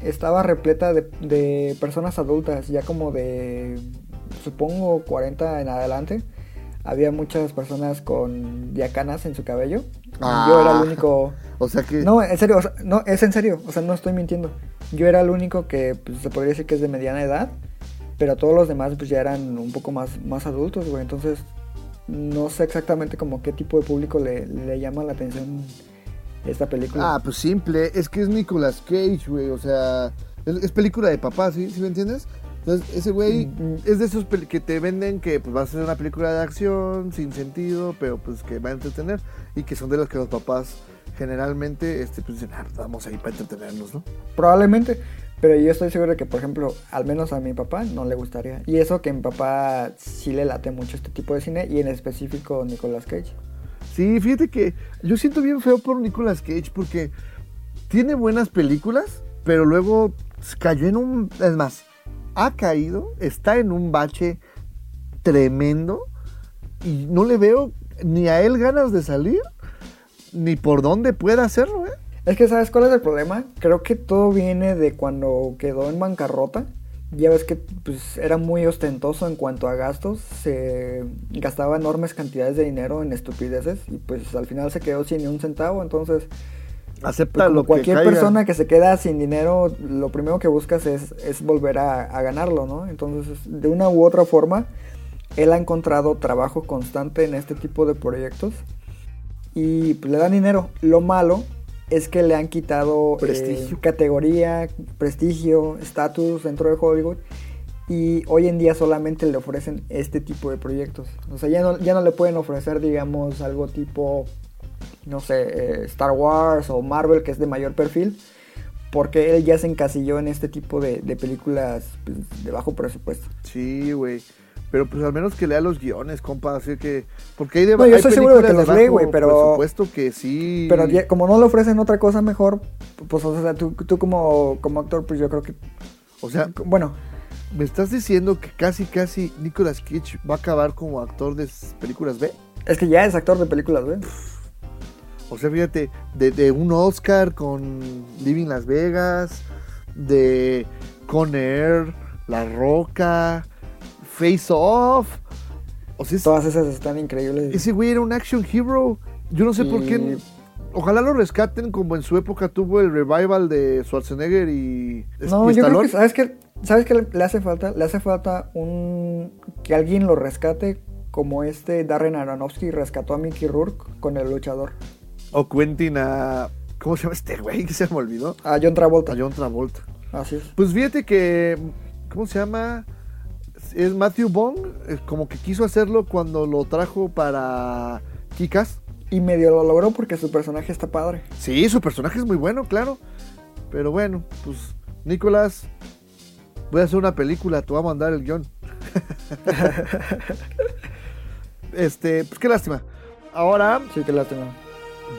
Speaker 2: estaba repleta de, de personas adultas, ya como de, supongo, 40 en adelante. Había muchas personas con diacanas en su cabello.
Speaker 1: Ah.
Speaker 2: Yo era el único... [LAUGHS]
Speaker 1: O sea que.
Speaker 2: No, en serio, o sea, no, es en serio, o sea, no estoy mintiendo. Yo era el único que pues, se podría decir que es de mediana edad, pero todos los demás pues ya eran un poco más, más adultos, güey. Entonces, no sé exactamente como qué tipo de público le, le llama la atención esta película.
Speaker 1: Ah, pues simple. Es que es Nicolas Cage, güey. O sea, es, es película de papá, ¿sí? ¿Sí me entiendes? Entonces, ese güey
Speaker 2: Mm, mm.
Speaker 1: es de esos que te venden que pues, va a ser una película de acción, sin sentido, pero pues que va a entretener. Y que son de los que los papás generalmente este, pues, dicen, ah, vamos ahí para entretenernos, ¿no?
Speaker 2: Probablemente, pero yo estoy seguro de que, por ejemplo, al menos a mi papá no le gustaría. Y eso que mi papá sí le late mucho este tipo de cine, y en específico Nicolas Cage.
Speaker 1: Sí, fíjate que yo siento bien feo por Nicolas Cage porque tiene buenas películas, pero luego cayó en un... Es más, ha caído, está en un bache tremendo y no le veo ni a él ganas de salir, ni por dónde pueda hacerlo, ¿eh?
Speaker 2: Es que, ¿sabes cuál es el problema? Creo que todo viene de cuando quedó en bancarrota. Ya ves que pues, era muy ostentoso en cuanto a gastos. Se gastaba enormes cantidades de dinero en estupideces. Y pues al final se quedó sin ni un centavo. Entonces,
Speaker 1: Acepta
Speaker 2: pues,
Speaker 1: lo
Speaker 2: cualquier persona que se queda sin dinero, lo primero que buscas es, es volver a, a ganarlo, ¿no? Entonces, de una u otra forma, él ha encontrado trabajo constante en este tipo de proyectos. Y pues, le dan dinero. Lo malo es que le han quitado eh,
Speaker 1: Prestigio.
Speaker 2: categoría, prestigio, estatus dentro de Hollywood. Y hoy en día solamente le ofrecen este tipo de proyectos. O sea, ya no, ya no le pueden ofrecer, digamos, algo tipo, no sé, eh, Star Wars o Marvel, que es de mayor perfil. Porque él ya se encasilló en este tipo de, de películas pues, de bajo presupuesto.
Speaker 1: Sí, güey. Pero pues al menos que lea los guiones, compa, así que... Porque hay de
Speaker 2: No, yo estoy seguro de que los lee, güey, pero-
Speaker 1: presupuesto que sí...
Speaker 2: Pero ya- como no le ofrecen otra cosa mejor, pues o sea, tú, tú como, como actor, pues yo creo que...
Speaker 1: O sea,
Speaker 2: Bueno,
Speaker 1: ¿Me estás diciendo que casi, casi Nicolas Cage va a acabar como actor de películas B?
Speaker 2: es que ya es actor de películas, güey.
Speaker 1: O sea, fíjate, de, de un Oscar con Living Las Vegas, de Con Air, La Roca, Face Off. O sea, es-
Speaker 2: Todas esas están increíbles.
Speaker 1: ese güey era un action hero. Yo no sé por qué. Ojalá lo rescaten como en su época tuvo el revival de Schwarzenegger y,
Speaker 2: No,
Speaker 1: y
Speaker 2: yo creo que, ¿sabes qué? ¿Sabes qué le, le hace falta? Le hace falta un... que alguien lo rescate como este Darren Aronofsky rescató a Mickey Rourke con el luchador.
Speaker 1: O Quentin a... ¿Cómo se llama este güey? Que [LAUGHS] se me olvidó.
Speaker 2: A John Travolta.
Speaker 1: A John Travolta.
Speaker 2: Así es.
Speaker 1: Pues fíjate que, ¿cómo se llama? Es Matthew Bond, eh, como que quiso hacerlo cuando lo trajo para Kikas.
Speaker 2: Y medio lo logró porque su personaje está padre.
Speaker 1: Sí, su personaje es muy bueno, claro. Pero bueno, pues, Nicolás, voy a hacer una película, te voy a mandar el guion. [LAUGHS] este, pues qué lástima. Ahora
Speaker 2: Sí, que lástima.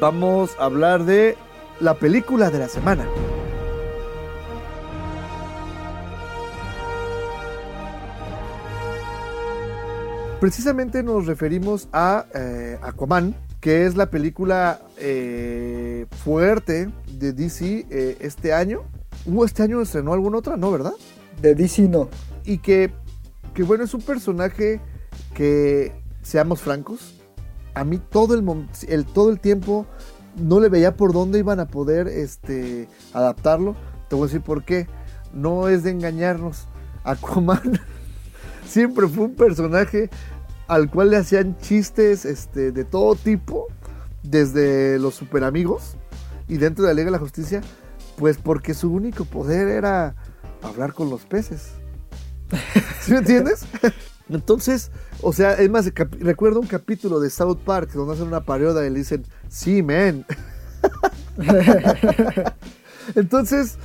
Speaker 1: vamos a hablar de la película de la semana. Precisamente nos referimos a eh, Aquaman, que es la película eh, fuerte de DC eh, este año. ¿Hubo este año estrenó alguna otra? No, ¿verdad?
Speaker 2: De DC no.
Speaker 1: Y que, que bueno, es un personaje que, seamos francos, a mí todo el, el, todo el tiempo no le veía por dónde iban a poder este, adaptarlo. Te voy a decir por qué. No es de engañarnos. Aquaman [LAUGHS] siempre fue un personaje al cual le hacían chistes este, de todo tipo, desde los super amigos y dentro de la Liga de la Justicia, pues porque su único poder era hablar con los peces. ¿Sí me entiendes? [LAUGHS] Entonces, o sea, es más, recuerdo un capítulo de South Park donde hacen una parodia y le dicen, sí, man. [LAUGHS] [LAUGHS] Entonces,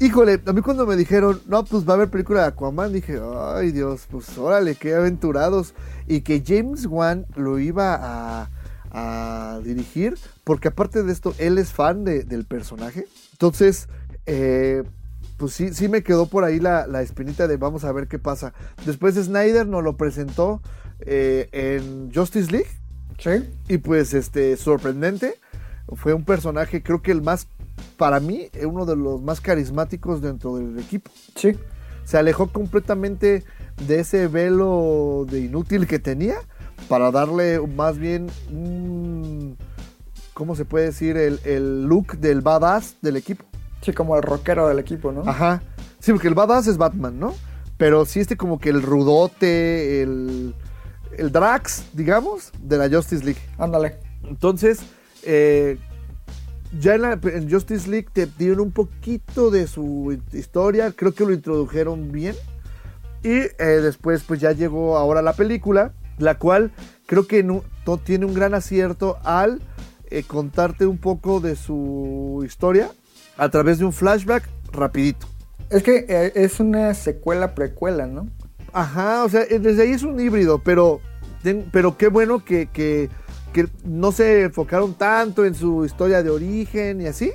Speaker 1: híjole, a mí cuando me dijeron, no, pues va a haber película de Aquaman, dije, ay Dios, pues órale, qué aventurados. Y que James Wan lo iba a, a dirigir, porque aparte de esto, él es fan de- del personaje. Entonces, eh, pues sí, sí me quedó por ahí la, la espinita de vamos a ver qué pasa. Después Snyder nos lo presentó eh, en Justice League.
Speaker 2: Sí.
Speaker 1: Y pues este, sorprendente. Fue un personaje, creo que el más para mí, uno de los más carismáticos dentro del equipo.
Speaker 2: Sí.
Speaker 1: Se alejó completamente de ese velo de inútil que tenía para darle más bien un, ¿cómo se puede decir? El, el look del badass del equipo.
Speaker 2: Sí, como el rockero del equipo, ¿no?
Speaker 1: Ajá. Sí, porque el badass es Batman, ¿no? Pero sí este como que el rudote, el, el Drax, digamos, de la Justice League.
Speaker 2: Ándale.
Speaker 1: Entonces, eh, ya en, la, en Justice League te dieron un poquito de su historia, creo que lo introdujeron bien. Y eh, después pues ya llegó ahora la película, la cual creo que no, tiene un gran acierto al eh, contarte un poco de su historia a través de un flashback rapidito.
Speaker 2: Es que eh, es una secuela precuela, ¿no?
Speaker 1: Ajá, o sea, desde ahí es un híbrido, pero, pero qué bueno que, que- que no se enfocaron tanto en su historia de origen y así,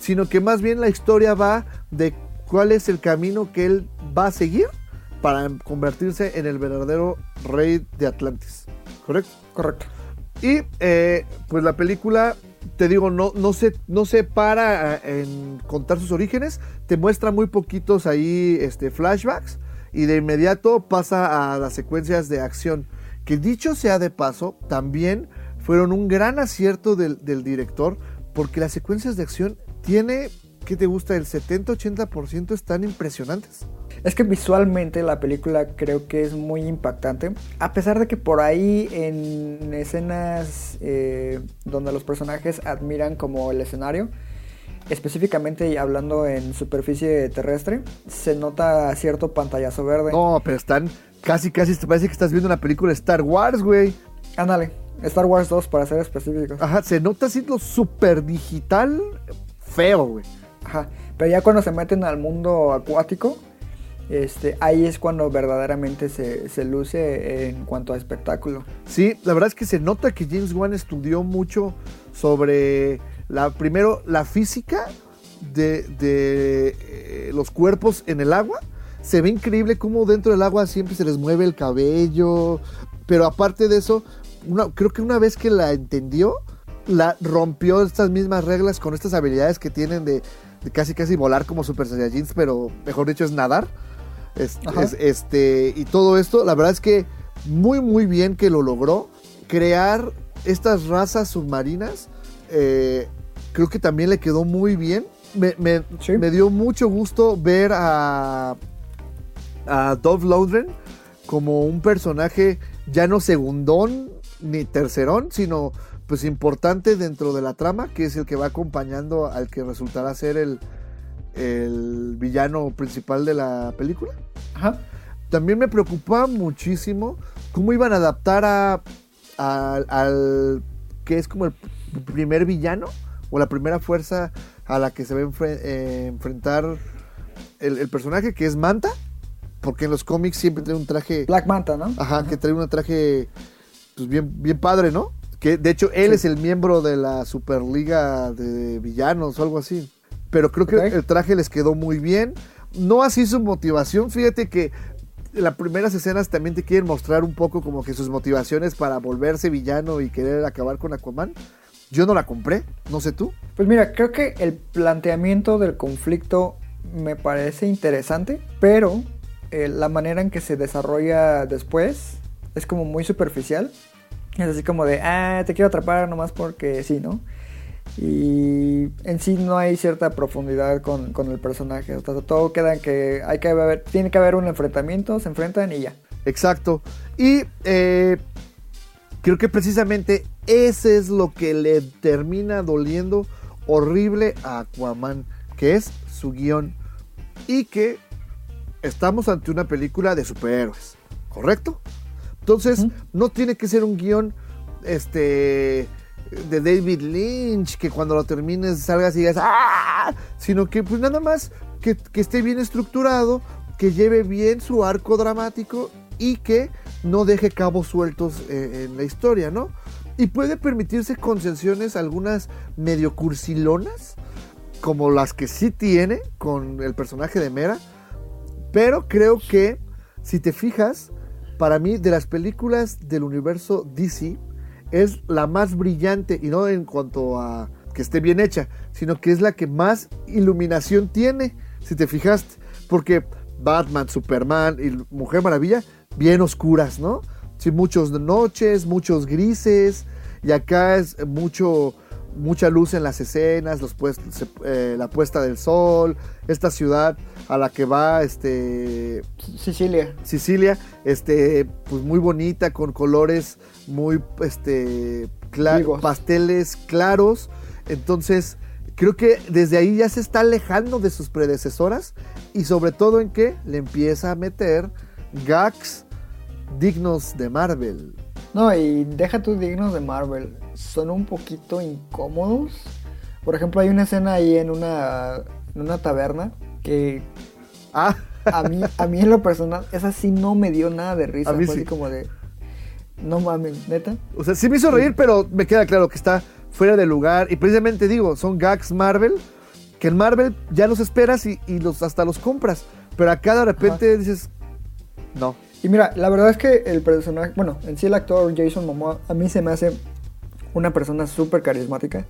Speaker 1: sino que más bien la historia va de cuál es el camino que él va a seguir para convertirse en el verdadero rey de Atlantis, ¿correcto?
Speaker 2: Correcto.
Speaker 1: Y eh, pues la película, te digo, no, no, se, no se para eh, en contar sus orígenes, te muestra muy poquitos ahí este, flashbacks y de inmediato pasa a las secuencias de acción. Que dicho sea de paso, también fueron un gran acierto del, del director porque las secuencias de acción tiene, ¿qué te gusta? El 70-80% están impresionantes.
Speaker 2: Es que visualmente la película creo que es muy impactante. A pesar de que por ahí en escenas eh, donde los personajes admiran como el escenario, específicamente hablando en superficie terrestre, se nota cierto pantallazo verde.
Speaker 1: No, pero están casi, casi, te parece que estás viendo una película de Star Wars, güey.
Speaker 2: Ándale, Star Wars 2 para ser específicos.
Speaker 1: Ajá, se nota así lo super digital feo, güey.
Speaker 2: Ajá. Pero ya cuando se meten al mundo acuático, este, ahí es cuando verdaderamente se, se luce en cuanto a espectáculo.
Speaker 1: Sí, la verdad es que se nota que James Wan estudió mucho sobre la primero la física de, de, eh, los cuerpos en el agua. Se ve increíble cómo dentro del agua siempre se les mueve el cabello. Pero aparte de eso, una- creo que una vez que la entendió, la rompió estas mismas reglas con estas habilidades que tienen de, de casi casi volar como Super Saiyajins, pero mejor dicho es nadar. Es- este, y todo esto, la verdad es que muy muy bien que lo logró. Crear estas razas submarinas, eh, creo que también le quedó muy bien. Me, me-
Speaker 2: Sí.
Speaker 1: me dio mucho gusto ver a, a Dove Lundgren como un personaje ya no segundón ni tercerón, sino pues importante dentro de la trama, que es el que va acompañando al que resultará ser el, el villano principal de la película.
Speaker 2: Ajá.
Speaker 1: También me preocupaba muchísimo cómo iban a adaptar a, a- al que es como el primer villano o la primera fuerza a la que se va a enfre- eh, enfrentar el, el personaje que es Manta, porque en los cómics siempre trae un traje,
Speaker 2: Black Manta, ¿no?
Speaker 1: ajá, que trae un traje pues bien, bien padre, ¿no? Que de hecho él
Speaker 2: Sí.
Speaker 1: es el miembro de la Superliga de Villanos o algo así. Pero creo que el traje les quedó muy bien. No así su motivación. Fíjate que las primeras escenas también te quieren mostrar un poco como que sus motivaciones para volverse villano y querer acabar con Aquaman. Yo no la compré, no sé tú.
Speaker 2: Pues mira, creo que el planteamiento del conflicto me parece interesante, pero eh, la manera en que se desarrolla después es como muy superficial. Es así como de, ah, te quiero atrapar nomás porque sí, ¿no? Y en sí no hay cierta profundidad con, con el personaje. O sea, todo queda en que hay que haber, tiene que haber un enfrentamiento, se enfrentan y ya.
Speaker 1: Exacto. Y eh, creo que precisamente ese es lo que le termina doliendo horrible a Aquaman, que es su guion. Y que estamos ante una película de superhéroes, ¿correcto? Entonces, no tiene que ser un guion este, de David Lynch, que cuando lo termines salgas y digas, ¡ah! Sino que pues nada más que, que esté bien estructurado, que lleve bien su arco dramático y que no deje cabos sueltos eh, en la historia, ¿no? Y puede permitirse concesiones algunas medio cursilonas, como las que sí tiene con el personaje de Mera, pero creo que, si te fijas, para mí, de las películas del universo DC, es la más brillante, y no en cuanto a que esté bien hecha, sino que es la que más iluminación tiene, si te fijaste. Porque Batman, Superman y Mujer Maravilla, bien oscuras, ¿no? Sí, muchos noches, muchos grises, y acá es mucho, mucha luz en las escenas, los pues- se- eh, la puesta del sol, esta ciudad a la que va este
Speaker 2: Sicilia.
Speaker 1: Sicilia, este, pues muy bonita, con colores muy, este, cla-
Speaker 2: Vivos.
Speaker 1: pasteles claros. Entonces, creo que desde ahí ya se está alejando de sus predecesoras y sobre todo en que le empieza a meter gags dignos de Marvel.
Speaker 2: No, y deja tus dignos de Marvel. Son un poquito incómodos. Por ejemplo, hay una escena ahí en una, en una taberna que
Speaker 1: Ah,
Speaker 2: a mí, a mí en lo personal, esa sí no me dio nada de risa.
Speaker 1: A mí
Speaker 2: Fue
Speaker 1: sí.
Speaker 2: así como de. No mames, neta.
Speaker 1: o sea, sí me hizo reír, pero me queda claro que está fuera de lugar. Y precisamente digo, son gags Marvel, que en Marvel ya los esperas y, y los, hasta los compras. Pero acá de repente dices, no.
Speaker 2: Y mira, la verdad es que el personaje, bueno, en sí el actor Jason Momoa a mí se me hace una persona súper carismática,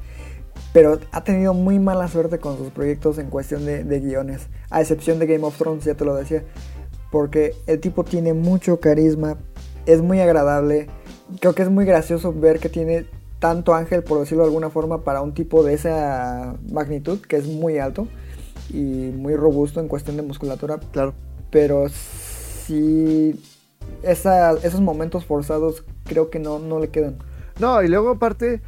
Speaker 2: pero ha tenido muy mala suerte con sus proyectos en cuestión de, de guiones, a excepción de Game of Thrones, ya te lo decía, porque el tipo tiene mucho carisma, es muy agradable, creo que es muy gracioso ver que tiene tanto ángel, por decirlo de alguna forma, para un tipo de esa magnitud, que es muy alto y muy robusto en cuestión de musculatura,
Speaker 1: Claro.
Speaker 2: pero sí esa- esos momentos forzados creo que no, no le quedan.
Speaker 1: No, y luego aparte,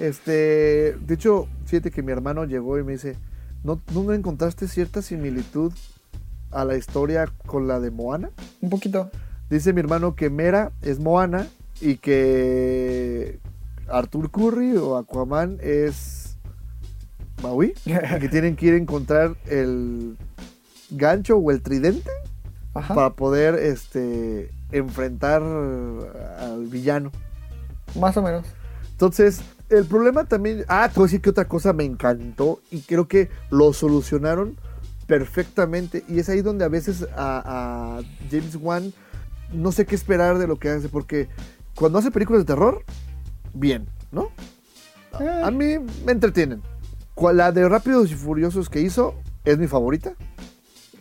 Speaker 1: este, de hecho, fíjate que mi hermano llegó y me dice, ¿no, ¿no encontraste cierta similitud a la historia con la de Moana?
Speaker 2: Un poquito.
Speaker 1: Dice mi hermano que Mera es Moana y que Arthur Curry o Aquaman es Maui. y que [LAUGHS] tienen que ir a encontrar el gancho o el tridente
Speaker 2: Ajá.
Speaker 1: para poder este, enfrentar al villano.
Speaker 2: Más o menos.
Speaker 1: Entonces, el problema también. Ah, te voy a decir que otra cosa me encantó y creo que lo solucionaron perfectamente. Y es ahí donde a veces a, a James Wan no sé qué esperar de lo que hace, porque cuando hace películas de terror, bien, ¿no? A, a mí me entretienen. La de Rápidos y Furiosos que hizo es mi favorita,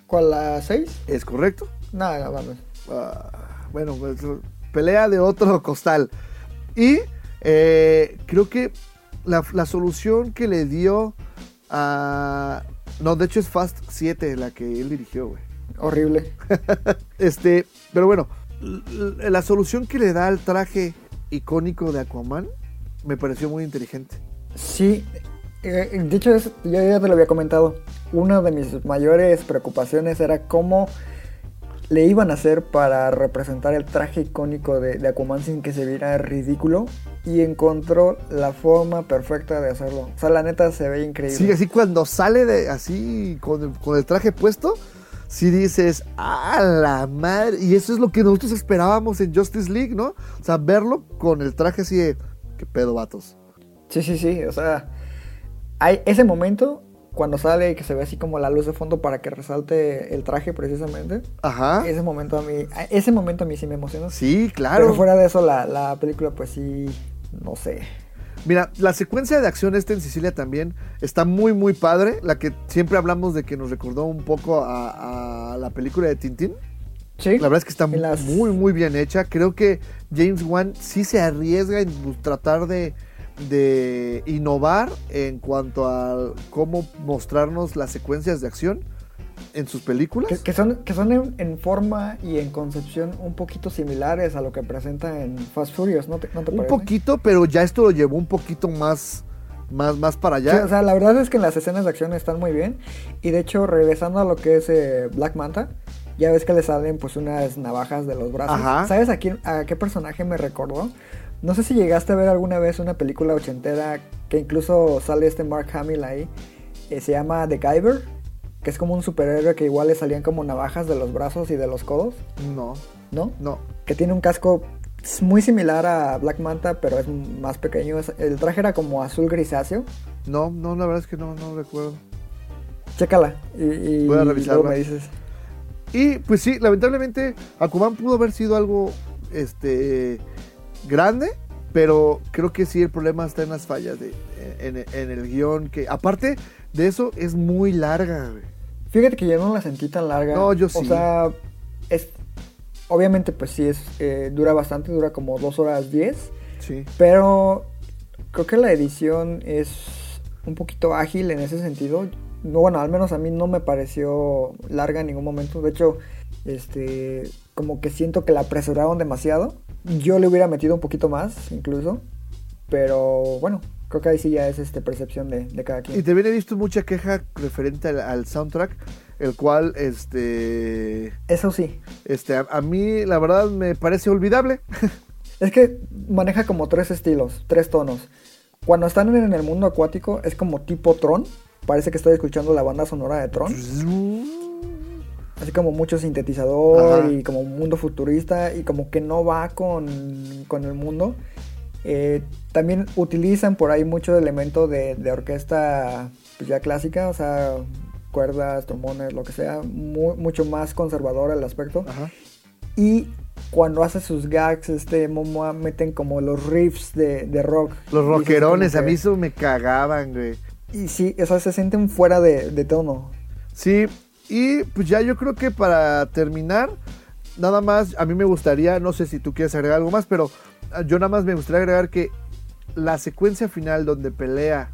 Speaker 2: ¿Cuál la 6?
Speaker 1: es correcto.
Speaker 2: Nada, mames.
Speaker 1: Ah, bueno, pues, pelea de otro costal. Y eh, creo que la, la solución que le dio a... No, de hecho es Fast 7 la que él dirigió, güey.
Speaker 2: Horrible. [LAUGHS]
Speaker 1: Este, pero bueno, la solución que le da al traje icónico de Aquaman me pareció muy inteligente.
Speaker 2: Sí. eh, de hecho, es- yo ya te lo había comentado. Una de mis mayores preocupaciones era cómo le iban a hacer para representar el traje icónico de, de Aquaman sin que se viera ridículo. Y encontró la forma perfecta de hacerlo. O sea, la neta se ve increíble.
Speaker 1: Sí, así cuando sale de así con el, con el traje puesto, sí dices, ¡ah, la madre! Y eso es lo que nosotros esperábamos en Justice League, ¿no? O sea, verlo con el traje así de, ¿qué pedo, vatos?
Speaker 2: Sí, sí, sí. O sea, hay ese momento cuando sale y que se ve así como la luz de fondo para que resalte el traje precisamente.
Speaker 1: Ajá.
Speaker 2: Ese momento a mí, ese momento a mí sí me emociona.
Speaker 1: Sí, claro.
Speaker 2: Pero fuera de eso, la, la película, pues sí, no sé.
Speaker 1: Mira, la secuencia de acción esta en Sicilia también está muy, muy padre. La que siempre hablamos de que nos recordó un poco a, a la película de Tintín.
Speaker 2: Sí.
Speaker 1: La verdad es que está
Speaker 2: las-
Speaker 1: muy, muy bien hecha. Creo que James Wan sí se arriesga en tratar de, de innovar en cuanto a cómo mostrarnos las secuencias de acción en sus películas.
Speaker 2: Que, que son, que son en, en forma y en concepción un poquito similares a lo que presenta en Fast Furious, ¿no te, no te
Speaker 1: un
Speaker 2: parece?
Speaker 1: poquito, pero ya esto lo llevó un poquito más, más, más para allá.
Speaker 2: Sí, o sea, la verdad es que las escenas de acción están muy bien. Y de hecho, regresando a lo que es eh, Black Manta, ya ves que le salen pues unas navajas de los brazos.
Speaker 1: Ajá.
Speaker 2: ¿Sabes a, quién, a qué personaje me recordó? No sé si llegaste a ver alguna vez una película ochentera que incluso sale este Mark Hamill ahí. eh, se llama The Guyver, que es como un superhéroe que igual le salían como navajas de los brazos y de los codos,
Speaker 1: no,
Speaker 2: ¿no?
Speaker 1: no.
Speaker 2: que tiene un casco muy similar a Black Manta, pero es más pequeño. El traje era como azul grisáceo.
Speaker 1: No, no, la verdad es que no, no recuerdo.
Speaker 2: Chécala y, y
Speaker 1: Voy a
Speaker 2: luego
Speaker 1: revisarla.
Speaker 2: me dices.
Speaker 1: Y pues sí, lamentablemente Aquaman pudo haber sido algo este grande, pero creo que sí el problema está en las fallas de en, en el guion. Que aparte de eso, es muy larga, güey.
Speaker 2: Fíjate que yo no la sentí tan larga.
Speaker 1: No, yo sí.
Speaker 2: O sea, es, obviamente pues sí, es, eh, dura bastante, dura como dos horas 10.
Speaker 1: Sí.
Speaker 2: Pero creo que la edición es un poquito ágil en ese sentido. No, bueno, al menos a mí no me pareció larga en ningún momento. De hecho, este, como que siento que la apresuraron demasiado. Yo le hubiera metido un poquito más, incluso. Pero bueno, creo que ahí sí ya es este, percepción de, de cada quien.
Speaker 1: Y también he visto mucha queja referente al, al soundtrack, el cual, este,
Speaker 2: Eso sí.
Speaker 1: este, a, a mí la verdad me parece olvidable. [LAUGHS]
Speaker 2: Es que maneja como tres estilos, tres tonos. Cuando están en el mundo acuático es como tipo Tron. Parece que estoy escuchando la banda sonora de Tron. Así como mucho sintetizador
Speaker 1: Ajá.
Speaker 2: y como un mundo futurista y como que no va con, con el mundo. Eh, también utilizan por ahí mucho elemento de, de orquesta pues, ya clásica, o sea, cuerdas, trombones, lo que sea, mu- mucho más conservador el aspecto.
Speaker 1: Ajá.
Speaker 2: Y cuando hace sus gags, este Momoa meten como los riffs de, de rock.
Speaker 1: Los rockerones, a mí eso me cagaban, güey.
Speaker 2: Y sí, o sea, se sienten fuera de, de tono.
Speaker 1: Sí, y pues ya yo creo que para terminar, nada más, a mí me gustaría, no sé si tú quieres agregar algo más, pero ah, yo nada más me gustaría agregar que la secuencia final donde pelea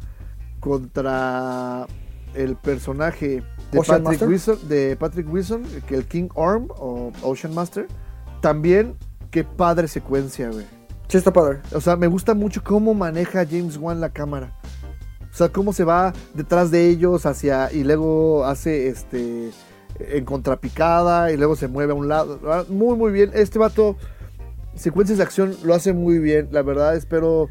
Speaker 1: contra el personaje de
Speaker 2: Ocean
Speaker 1: Patrick,
Speaker 2: Master.
Speaker 1: Wilson, de Patrick Wilson, que el King Orm o Ocean Master, también qué padre secuencia, güey.
Speaker 2: Sí, está padre.
Speaker 1: O sea, me gusta mucho cómo maneja James Wan la cámara. O sea, cómo se va detrás de ellos hacia y luego hace este en contrapicada y luego se mueve a un lado. Ah, Muy muy bien. Este vato secuencias de acción lo hace muy bien. La verdad espero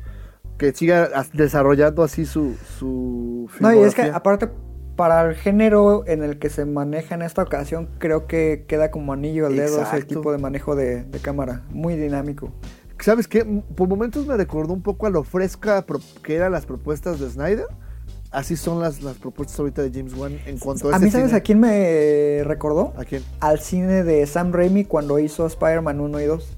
Speaker 1: que siga desarrollando así su su
Speaker 2: No, y es que aparte, para el género en el que se maneja en esta ocasión, creo que queda como anillo al dedo ese tipo de manejo de, de cámara. Muy dinámico.
Speaker 1: ¿Sabes qué? Por momentos me recordó un poco a lo fresca que eran las propuestas de Snyder. Así son las, las propuestas ahorita de James Wan en cuanto a,
Speaker 2: A
Speaker 1: ese
Speaker 2: mí, ¿sabes
Speaker 1: cine.
Speaker 2: a quién me recordó?
Speaker 1: ¿A quién?
Speaker 2: Al cine de Sam Raimi cuando hizo Spider-Man 1 y 2.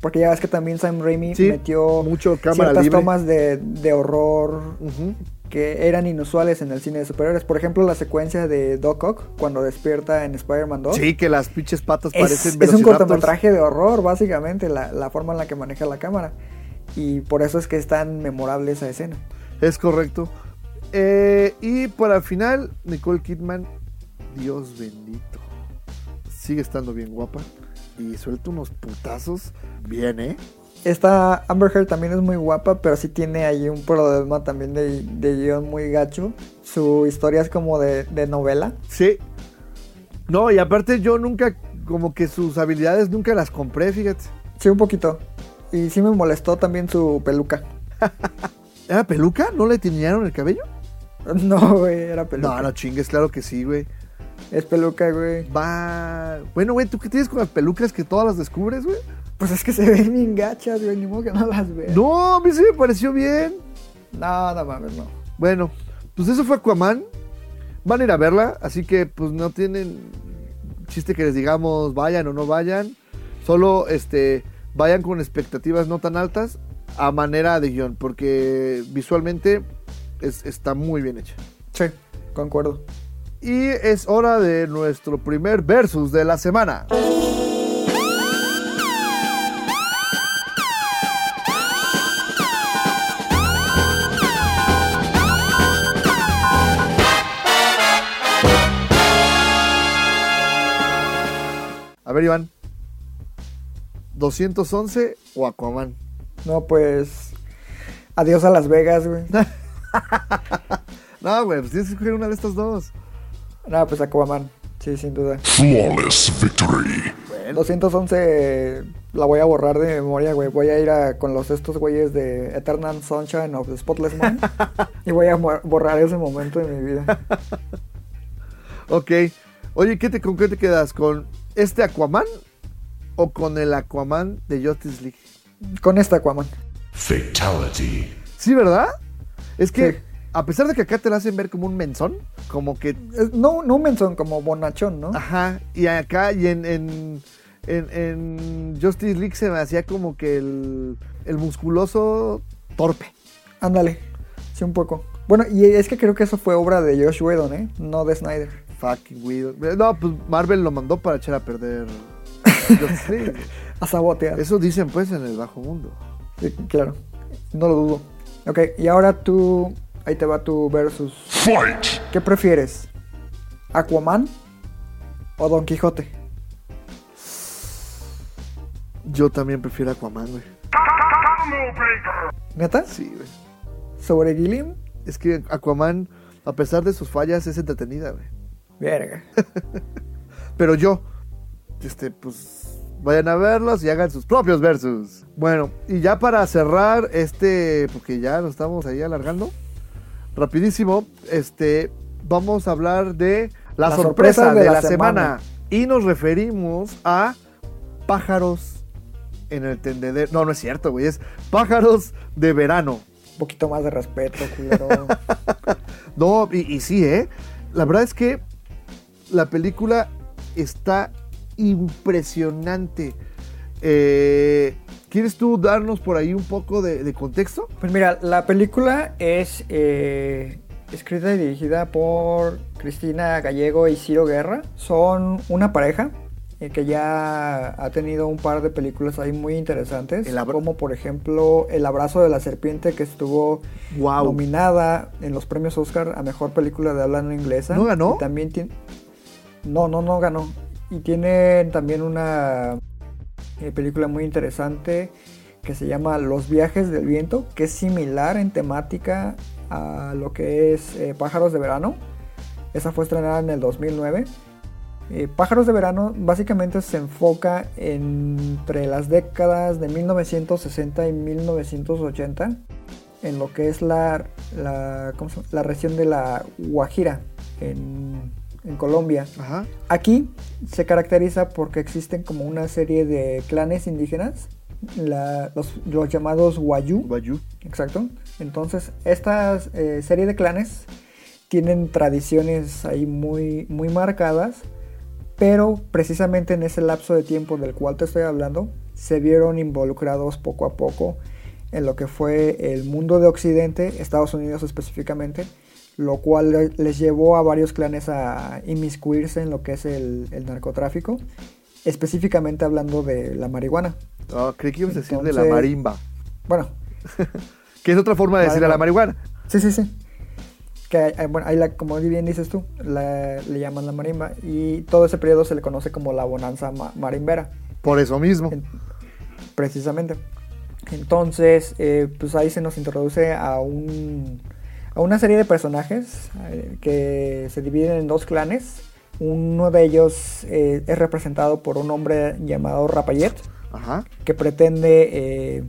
Speaker 2: Porque ya ves que también Sam Raimi
Speaker 1: Sí,
Speaker 2: metió
Speaker 1: mucho cámara
Speaker 2: ciertas
Speaker 1: libre.
Speaker 2: tomas de, de horror. Que eran inusuales en el cine de superhéroes. Por ejemplo, la secuencia de Doc Ock cuando despierta en Spider-Man 2.
Speaker 1: Sí, que las pinches patas
Speaker 2: Es,
Speaker 1: parecen
Speaker 2: es un cortometraje de horror, básicamente, la, la forma en la que maneja la cámara. Y por eso es que es tan memorable esa escena.
Speaker 1: Es correcto. Eh, y para el final, Nicole Kidman, Dios bendito. Sigue estando bien guapa. Y suelta unos putazos bien, ¿eh?
Speaker 2: Esta Amber Heard también es muy guapa, pero sí tiene ahí un problema también de, de guion muy gacho. Su historia es como de, de novela.
Speaker 1: Sí. No, y aparte yo nunca, como que sus habilidades nunca las compré, fíjate.
Speaker 2: Sí, un poquito. Y sí me molestó también su peluca. [LAUGHS]
Speaker 1: ¿Era peluca? ¿No le tiñaron el cabello? [LAUGHS]
Speaker 2: No, güey, era peluca.
Speaker 1: No, no chingues, claro que sí, güey.
Speaker 2: Es peluca, güey.
Speaker 1: Va. Bueno, güey, ¿tú qué tienes con las pelucas que todas las descubres, güey?
Speaker 2: Pues es que se ven bien gachas, güey. Ni modo que no las veas.
Speaker 1: No, a mí sí me pareció bien.
Speaker 2: No, no mames, no.
Speaker 1: Bueno, pues eso fue Aquaman. Van a ir a verla, así que pues no tienen chiste que les digamos vayan o no vayan. Solo este vayan con expectativas no tan altas a manera de guion, porque visualmente es- está muy bien hecha.
Speaker 2: Sí, concuerdo.
Speaker 1: Y es hora de nuestro primer versus de la semana. A ver, Iván. ¿211 o Aquaman?
Speaker 2: No, pues. Adiós a Las Vegas, güey. [LAUGHS]
Speaker 1: No, güey, pues tienes que escoger una de estas dos.
Speaker 2: No, pues Aquaman. Sí, sin duda.
Speaker 3: Flawless victory.
Speaker 2: 211 la voy a borrar de memoria, güey. Voy a ir a, con los estos güeyes de Eternal Sunshine of the Spotless Mind. [LAUGHS] y voy a borrar ese momento de mi vida.
Speaker 1: Ok. Oye, ¿qué te, ¿con qué te quedas? ¿Con este Aquaman o con el Aquaman de Justice League?
Speaker 2: Con esta Aquaman.
Speaker 3: Fatality.
Speaker 1: Sí, ¿verdad? Es que,
Speaker 2: Sí.
Speaker 1: a pesar de que acá te la hacen ver como un menzón, como que.
Speaker 2: Es- no, no un menzón, como bonachón, ¿no?
Speaker 1: Ajá. Y acá, y en, en, en- en Justice League se me hacía como que el, el musculoso torpe.
Speaker 2: Ándale. Sí, un poco. Bueno, y es que creo que eso fue obra de Josh Whedon, ¿eh? No de Snyder.
Speaker 1: Fucking weird. No, pues Marvel lo mandó para echar a perder. [LAUGHS]
Speaker 2: A sabotear.
Speaker 1: Eso dicen pues en el bajo mundo.
Speaker 2: Sí, claro. No lo dudo. Ok, y ahora tú. Ahí te va tu versus.
Speaker 3: Fight!
Speaker 2: ¿Qué prefieres? ¿Aquaman o Don Quijote?
Speaker 1: Yo también prefiero Aquaman, güey.
Speaker 2: ¿Neta?
Speaker 1: Sí, güey.
Speaker 2: ¿Sobre Gilliam?
Speaker 1: Es que Aquaman, a pesar de sus fallas, es entretenida, güey.
Speaker 2: Verga. [LAUGHS]
Speaker 1: Pero yo, este, pues, vayan a verlos y hagan sus propios versus. Bueno, y ya para cerrar este, porque ya nos estamos ahí alargando, rapidísimo, este, vamos a hablar de la,
Speaker 2: La
Speaker 1: sorpresa,
Speaker 2: sorpresa
Speaker 1: de,
Speaker 2: de
Speaker 1: la,
Speaker 2: la
Speaker 1: semana.
Speaker 2: semana.
Speaker 1: Y nos referimos a pájaros en el tendedero. No, no es cierto, güey, es pájaros de verano.
Speaker 2: Un poquito más de respeto, culero. [LAUGHS]
Speaker 1: No, y, y sí, ¿eh? La verdad es que la película está impresionante. Eh, ¿Quieres tú darnos por ahí un poco de, de contexto?
Speaker 2: Pues mira, la película es eh, escrita y dirigida por Cristina Gallego y Ciro Guerra. Son una pareja eh, que ya ha tenido un par de películas ahí muy interesantes. Como por ejemplo El abrazo de la serpiente que estuvo nominada en los premios Oscar a mejor película de habla no inglesa.
Speaker 1: ¿No ganó?
Speaker 2: Y también tiene... No, no, no ganó. Y tienen también una eh, película muy interesante que se llama Los viajes del viento, que es similar en temática a lo que es eh, Pájaros de verano. Esa fue estrenada en el 2009. Eh, Pájaros de verano básicamente se enfoca entre las décadas de 1960 y 1980 en lo que es la, la, región de la Guajira en, en Colombia.
Speaker 1: Ajá.
Speaker 2: Aquí se caracteriza porque existen como una serie de clanes indígenas, la- los, los llamados Wayuu.
Speaker 1: Bayou.
Speaker 2: Exacto. Entonces, esta eh, serie de clanes tienen tradiciones ahí muy, muy marcadas, pero precisamente en ese lapso de tiempo del cual te estoy hablando, se vieron involucrados poco a poco en lo que fue el mundo de Occidente, Estados Unidos específicamente, lo cual le- les llevó a varios clanes a inmiscuirse en lo que es el, el narcotráfico, específicamente hablando de la marihuana.
Speaker 1: Ah, creí que ibas a decir de la marimba.
Speaker 2: Bueno, [LAUGHS]
Speaker 1: Que es otra forma de decir a la marihuana.
Speaker 2: Sí, sí, sí. Que eh, bueno, ahí la, como bien dices tú, la- le llaman la marimba y todo ese periodo se le conoce como la bonanza ma- marimbera,
Speaker 1: Por eso mismo.
Speaker 2: en- precisamente. Entonces, eh, pues ahí se nos introduce a un a una serie de personajes eh, que se dividen en dos clanes. Uno de ellos eh, es representado por un hombre llamado Rapayet,
Speaker 1: Ajá.
Speaker 2: que pretende eh,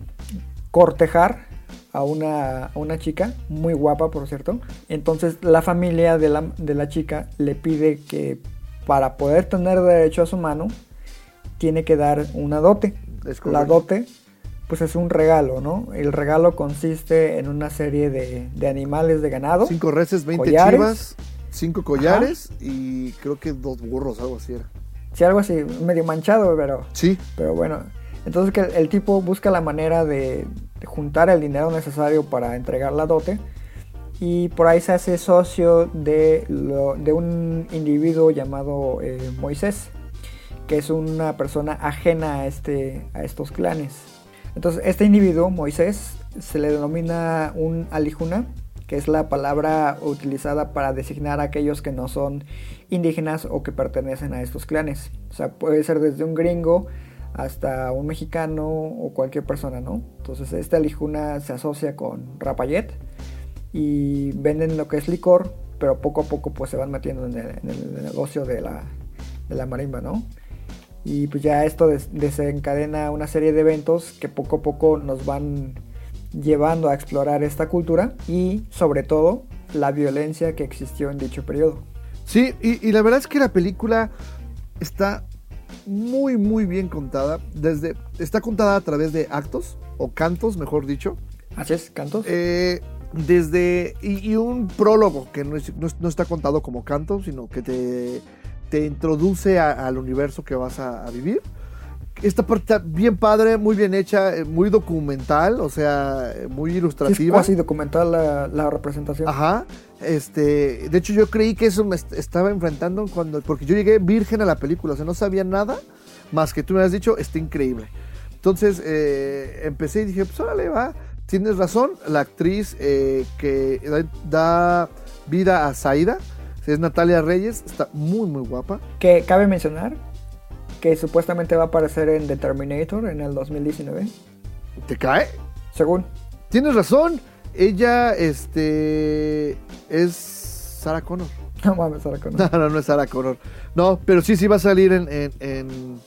Speaker 2: cortejar a una, a una chica, muy guapa por cierto. Entonces la familia de la, de la chica le pide que para poder tener derecho a su mano, tiene que dar una dote. La dote, pues es un regalo, ¿no? El regalo consiste en una serie de, de animales de ganado.
Speaker 1: Cinco reses, 20
Speaker 2: Collares.
Speaker 1: chivas, cinco collares y creo que dos burros, algo así era.
Speaker 2: Sí, algo así, medio manchado, pero...
Speaker 1: Sí.
Speaker 2: Pero bueno, entonces que el, el tipo busca la manera de, de juntar el dinero necesario para entregar la dote y por ahí se hace socio de, lo- de un individuo llamado eh, Moisés, que es una persona ajena a, este, a estos clanes. Entonces este individuo, Moisés, se le denomina un alijuna, que es la palabra utilizada para designar a aquellos que no son indígenas o que pertenecen a estos clanes. O sea, puede ser desde un gringo hasta un mexicano o cualquier persona, ¿no? Entonces este alijuna se asocia con Rapayet y venden lo que es licor, pero poco a poco pues se van metiendo en el, negocio de la marimba, ¿no? Y pues ya esto des- desencadena una serie de eventos que poco a poco nos van llevando a explorar esta cultura y sobre todo la violencia que existió en dicho periodo.
Speaker 1: Sí, y, y la verdad es que la película está muy, muy bien contada. Desde, está contada a través de actos, o cantos, mejor dicho.
Speaker 2: Así es, Cantos.
Speaker 1: Eh, desde. Y, y un prólogo que no, es- no no está contado como canto, sino que te, te introduce a- al universo que vas a, a vivir. esta parte está bien padre, muy bien hecha, eh, muy documental, o sea, muy
Speaker 2: Sí, es
Speaker 1: ilustrativa.
Speaker 2: casi documental la, la representación.
Speaker 1: Ajá. Este, de hecho yo creí que eso me est- estaba enfrentando cuando porque yo llegué virgen a la película, o sea, no sabía nada más que tú me has dicho, está increíble. Entonces eh, empecé y dije, pues órale, va, tienes razón, la actriz eh, que da, da vida a Saida, es Natalia Reyes, está muy muy guapa.
Speaker 2: Que cabe mencionar que supuestamente va a aparecer en The Terminator en el 2019.
Speaker 1: ¿Te cae?
Speaker 2: Según.
Speaker 1: Tienes razón, ella este es Sarah Connor. [LAUGHS]
Speaker 2: No mames, ahora con- [LAUGHS]
Speaker 1: No, no, no es Sarah Connor. No, pero sí, sí va a salir en, en, en,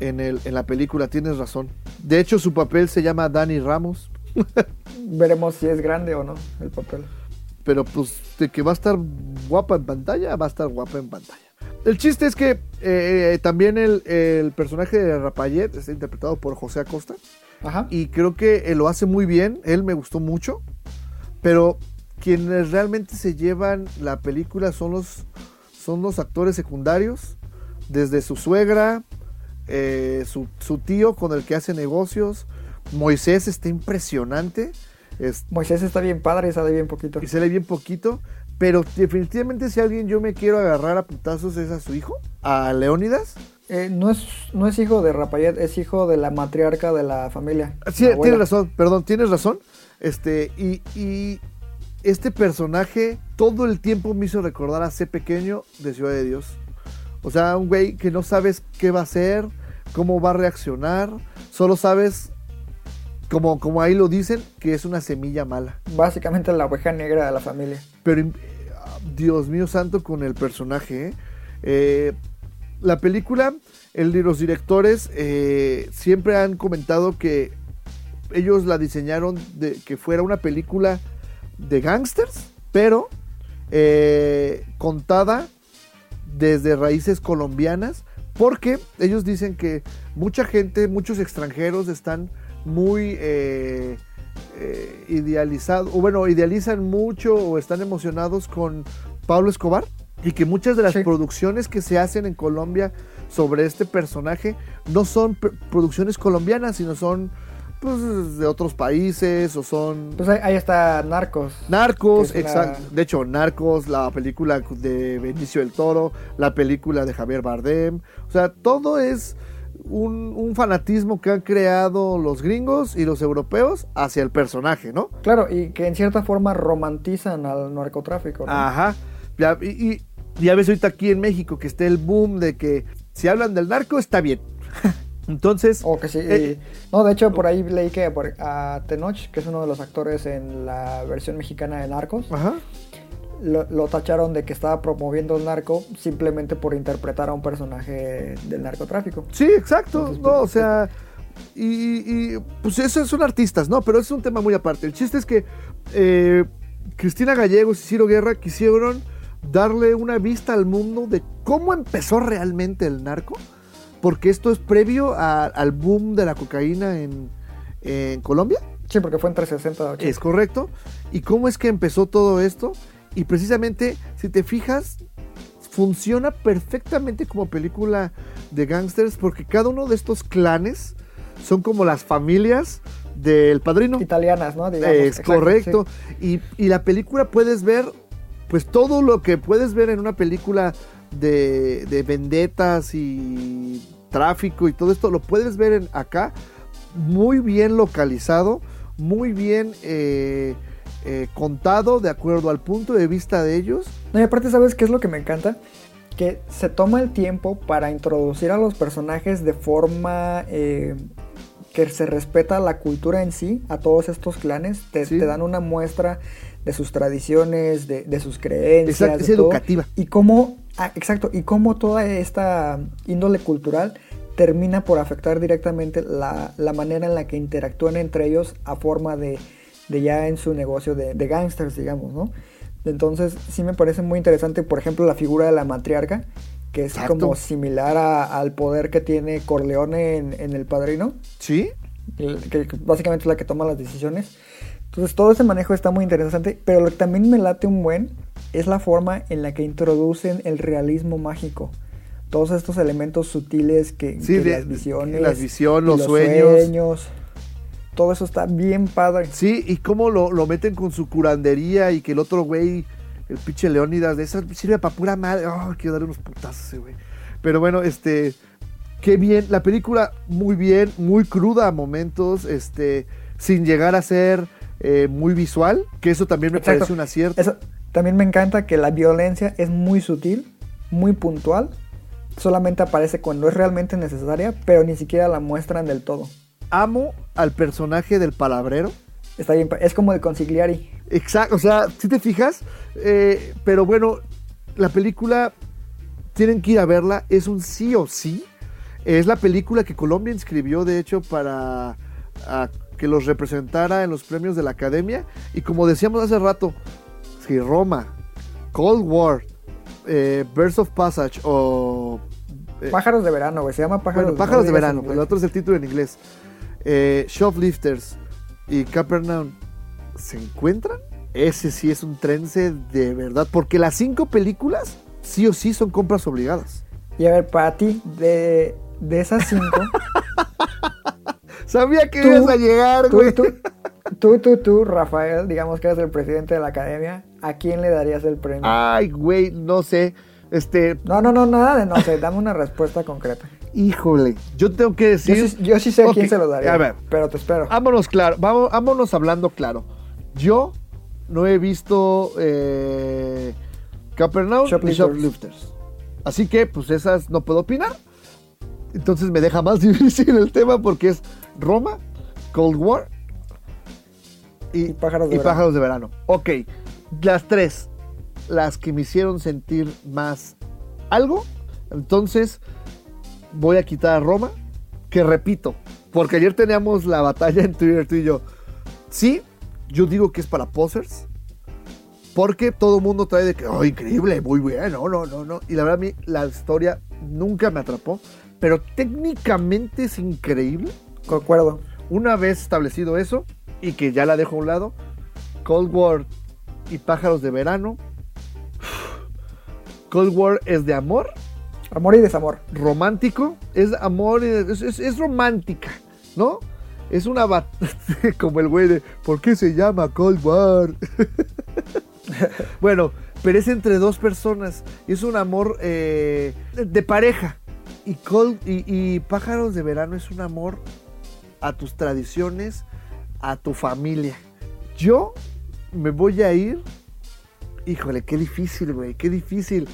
Speaker 1: en el, en la película, tienes razón. De hecho, su papel se llama Dani Ramos, [LAUGHS]
Speaker 2: Veremos si es grande o no el papel.
Speaker 1: Pero pues de que va a estar guapa en pantalla, va a estar guapa en pantalla. El chiste es que eh, también el, el personaje de Rapayet está interpretado por José Acosta.
Speaker 2: Ajá.
Speaker 1: y creo que eh, lo hace muy bien, él me gustó mucho, pero quienes realmente se llevan la película son los, son los actores secundarios, desde su suegra, eh, su, su tío con el que hace negocios, Moisés está impresionante, es-
Speaker 2: Moisés está bien padre y sale bien poquito.
Speaker 1: y se le bien poquito, pero definitivamente si alguien yo me quiero agarrar a putazos es a su hijo, a Leónidas.
Speaker 2: Eh, no, es, no es hijo de Rapayet, es hijo de la matriarca de la familia.
Speaker 1: Sí,
Speaker 2: la
Speaker 1: tienes razón, perdón, tienes razón. Este, y, y este personaje todo el tiempo me hizo recordar a C pequeño de Ciudad de Dios. O sea, un güey que no sabes qué va a hacer, cómo va a reaccionar, solo sabes, como, como ahí lo dicen, que es una semilla mala.
Speaker 2: Básicamente la oveja negra de la familia.
Speaker 1: Pero, eh, Dios mío santo, con el personaje. ¿eh? Eh, la película, el, los directores eh, siempre han comentado que ellos la diseñaron de que fuera una película de gangsters, pero contada desde raíces colombianas, porque ellos dicen que mucha gente, muchos extranjeros están muy eh, eh, idealizados, o bueno, idealizan mucho o están emocionados con Pablo Escobar, y que muchas de las
Speaker 2: Sí.
Speaker 1: producciones que se hacen en Colombia sobre este personaje no son pr- producciones colombianas, sino son pues, de otros países o son
Speaker 2: Pues ahí, ahí está Narcos.
Speaker 1: Narcos,
Speaker 2: una-
Speaker 1: exacto. De hecho, Narcos, la película de Benicio del Toro, la película de Javier Bardem. O sea, todo es un, un fanatismo que han creado los gringos y los europeos hacia el personaje, ¿no?
Speaker 2: Claro, y que en cierta forma romantizan al narcotráfico. ¿no?
Speaker 1: Ajá. Ya, y, y ya ves ahorita aquí en México que está el boom de que si hablan del narco está bien. [LAUGHS] Entonces,
Speaker 2: O que sí.
Speaker 1: Eh,
Speaker 2: no, de hecho, por ahí leí que por- a Tenoch, que es uno de los actores en la versión mexicana de Narcos,
Speaker 1: ajá.
Speaker 2: Lo, lo tacharon de que estaba promoviendo el narco simplemente por interpretar a un personaje del narcotráfico.
Speaker 1: Sí, exacto.
Speaker 2: Entonces,
Speaker 1: no,
Speaker 2: pues,
Speaker 1: o sea, y, y, pues esos son artistas, ¿no? Pero es un tema muy aparte. El chiste es que eh, Cristina Gallegos y Ciro Guerra quisieron darle una vista al mundo de cómo empezó realmente el narco, porque esto es previo a- al boom de la cocaína en, en Colombia.
Speaker 2: Sí, porque fue entre 60 y 80.
Speaker 1: Es correcto. ¿Y cómo es que empezó todo esto? Y precisamente, si te fijas, funciona perfectamente como película de gangsters porque cada uno de estos clanes son como las familias del padrino.
Speaker 2: Italianas, ¿no? Digamos,
Speaker 1: Es
Speaker 2: exacto,
Speaker 1: correcto.
Speaker 2: sí.
Speaker 1: Y, y la película puedes ver, pues todo lo que puedes ver en una película de, de vendetas y tráfico y todo esto, lo puedes ver en, acá muy bien localizado, muy bien eh, eh, contado de acuerdo al punto de vista de ellos.
Speaker 2: No, y aparte, ¿sabes qué es lo que me encanta? Que se toma el tiempo para introducir a los personajes de forma eh, que se respeta la cultura en sí, a todos estos clanes. Te,
Speaker 1: Sí.
Speaker 2: te dan una muestra de sus tradiciones, de, de sus creencias.
Speaker 1: Exacto, es
Speaker 2: de todo.
Speaker 1: educativa.
Speaker 2: Y cómo, ah, exacto, y cómo toda esta índole cultural termina por afectar directamente la, la manera en la que interactúan entre ellos a forma de, de ya en su negocio de, de gangsters, digamos, ¿no? Entonces sí me parece muy interesante, por ejemplo, la figura de la matriarca, que es
Speaker 1: Exacto.
Speaker 2: como similar a- al poder que tiene Corleone en, en El Padrino,
Speaker 1: ¿Sí?
Speaker 2: que, que básicamente es la que toma las decisiones. Entonces todo ese manejo está muy interesante, pero lo que también me late un buen es la forma en la que introducen el realismo mágico. todos estos elementos sutiles que,
Speaker 1: Sí,
Speaker 2: que
Speaker 1: de-
Speaker 2: las visiones,
Speaker 1: las visiones,
Speaker 2: y
Speaker 1: los sueños.
Speaker 2: Todo eso está bien padre.
Speaker 1: Sí, y cómo lo, lo meten con su curandería y que el otro güey, el pinche Leónidas, de esa sirve para pura madre. Oh, quiero darle unos putazos ese güey. Pero bueno, este. Qué bien. La película, muy bien, muy cruda a momentos, este. Sin llegar a ser eh, muy visual, que eso también me
Speaker 2: Exacto.
Speaker 1: parece un acierto.
Speaker 2: Eso, también me encanta que la violencia es muy sutil, muy puntual. Solamente aparece cuando es realmente necesaria, pero ni siquiera la muestran del todo.
Speaker 1: Amo al personaje del palabrero.
Speaker 2: Está bien, es como de Consigliari.
Speaker 1: Exacto, o sea, si te fijas, Eh, pero bueno, la película tienen que ir a verla, es un sí o sí. Es la película que Colombia inscribió, de hecho, para a que los representara en los premios de la Academia. Y como decíamos hace rato, si Roma, Cold War, eh, Birds of Passage o... eh,
Speaker 2: Pájaros de verano, güey. Se llama Pájaros,
Speaker 1: bueno, Pájaros de Verano, el otro es el título en inglés. Eh, Shoplifters y Capernaum se encuentran. Ese sí es un trence de verdad, porque las cinco películas sí o sí son compras obligadas.
Speaker 2: Y a ver, para ti, de, de esas cinco, [LAUGHS]
Speaker 1: Sabía que
Speaker 2: Tú-
Speaker 1: ibas a llegar,
Speaker 2: tú,
Speaker 1: güey.
Speaker 2: tú, tú, tú, tú, Rafael, digamos que eres el presidente de la academia, ¿a quién le darías el premio?
Speaker 1: Ay, güey, no sé. Este,
Speaker 2: No, no, no, nada de no sé, dame una respuesta concreta.
Speaker 1: híjole, yo tengo que
Speaker 2: Yo
Speaker 1: decir.
Speaker 2: sí, yo sí sé a quién se lo daría,
Speaker 1: A ver,
Speaker 2: pero te espero.
Speaker 1: Vámonos claro, vamos, vámonos hablando claro. Yo no he visto eh, Capernaum ni
Speaker 2: Shoplifters.
Speaker 1: Así que, pues esas no puedo opinar. Entonces me deja más [LAUGHS] difícil el tema porque es Roma, Cold War y,
Speaker 2: Y Pájaros de
Speaker 1: y. Pájaros de Verano. Ok, las tres, las que me hicieron sentir más algo. Entonces voy a quitar a Roma, que repito, porque ayer teníamos la batalla en Twitter tú y yo. Sí, yo digo que es para posers. Porque todo el mundo trae de que, oh, increíble, muy bueno, no, no, no. Y la verdad a mí la historia nunca me atrapó. Pero técnicamente es increíble.
Speaker 2: Concuerdo.
Speaker 1: Una vez establecido eso, y que ya la dejo a un lado, Cold War y Pájaros de Verano. Cold War es de amor,
Speaker 2: Amor y desamor.
Speaker 1: romántico, es amor, y es, es- es romántica, ¿no? Es una bat- [LAUGHS] como el güey de ¿por qué se llama Cold War? [LAUGHS] bueno, pero es entre dos personas, es un amor eh, de, de pareja. Y, Cold, y, y Pájaros de Verano es un amor a tus tradiciones, a tu familia. Yo me voy a ir. Híjole, qué difícil, güey, qué difícil.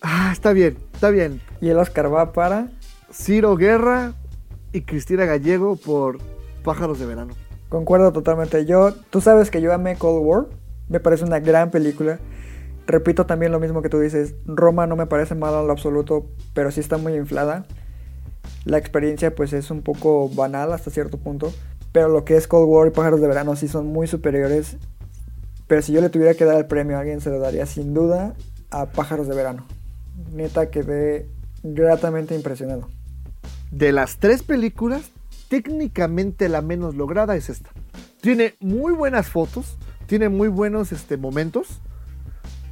Speaker 1: Ah, está bien, está bien.
Speaker 2: Y el Oscar va para.
Speaker 1: Ciro Guerra y Cristina Gallego por Pájaros de Verano.
Speaker 2: Concuerdo totalmente. Yo, tú sabes que yo amé Cold War. Me parece una gran película. Repito también lo mismo que tú dices. Roma no me parece mala en lo absoluto, pero sí está muy inflada. La experiencia pues es un poco banal hasta cierto punto. Pero lo que es Cold War y Pájaros de Verano sí son muy superiores. Pero si yo le tuviera que dar el premio a alguien, se lo daría sin duda a Pájaros de Verano. Neta quedé gratamente impresionado.
Speaker 1: De las tres películas, técnicamente la menos lograda es esta. Tiene muy buenas fotos, tiene muy buenos este, momentos,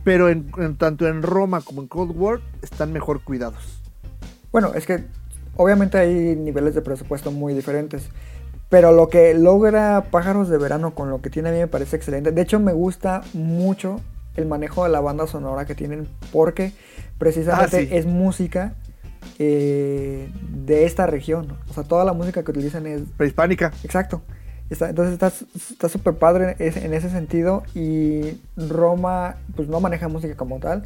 Speaker 1: pero en, en- tanto en Roma como en Cold War están mejor cuidados.
Speaker 2: Bueno, es que obviamente hay niveles de presupuesto muy diferentes. Pero lo que logra Pájaros de Verano con lo que tiene a mí me parece excelente. De hecho, me gusta mucho el manejo de la banda sonora que tienen porque precisamente
Speaker 1: Ah, sí.
Speaker 2: es música eh, de esta región. O sea, toda la música que utilizan es
Speaker 1: Prehispánica.
Speaker 2: Exacto. Está- entonces está súper padre es- en ese sentido. Y Roma, pues no maneja música como tal.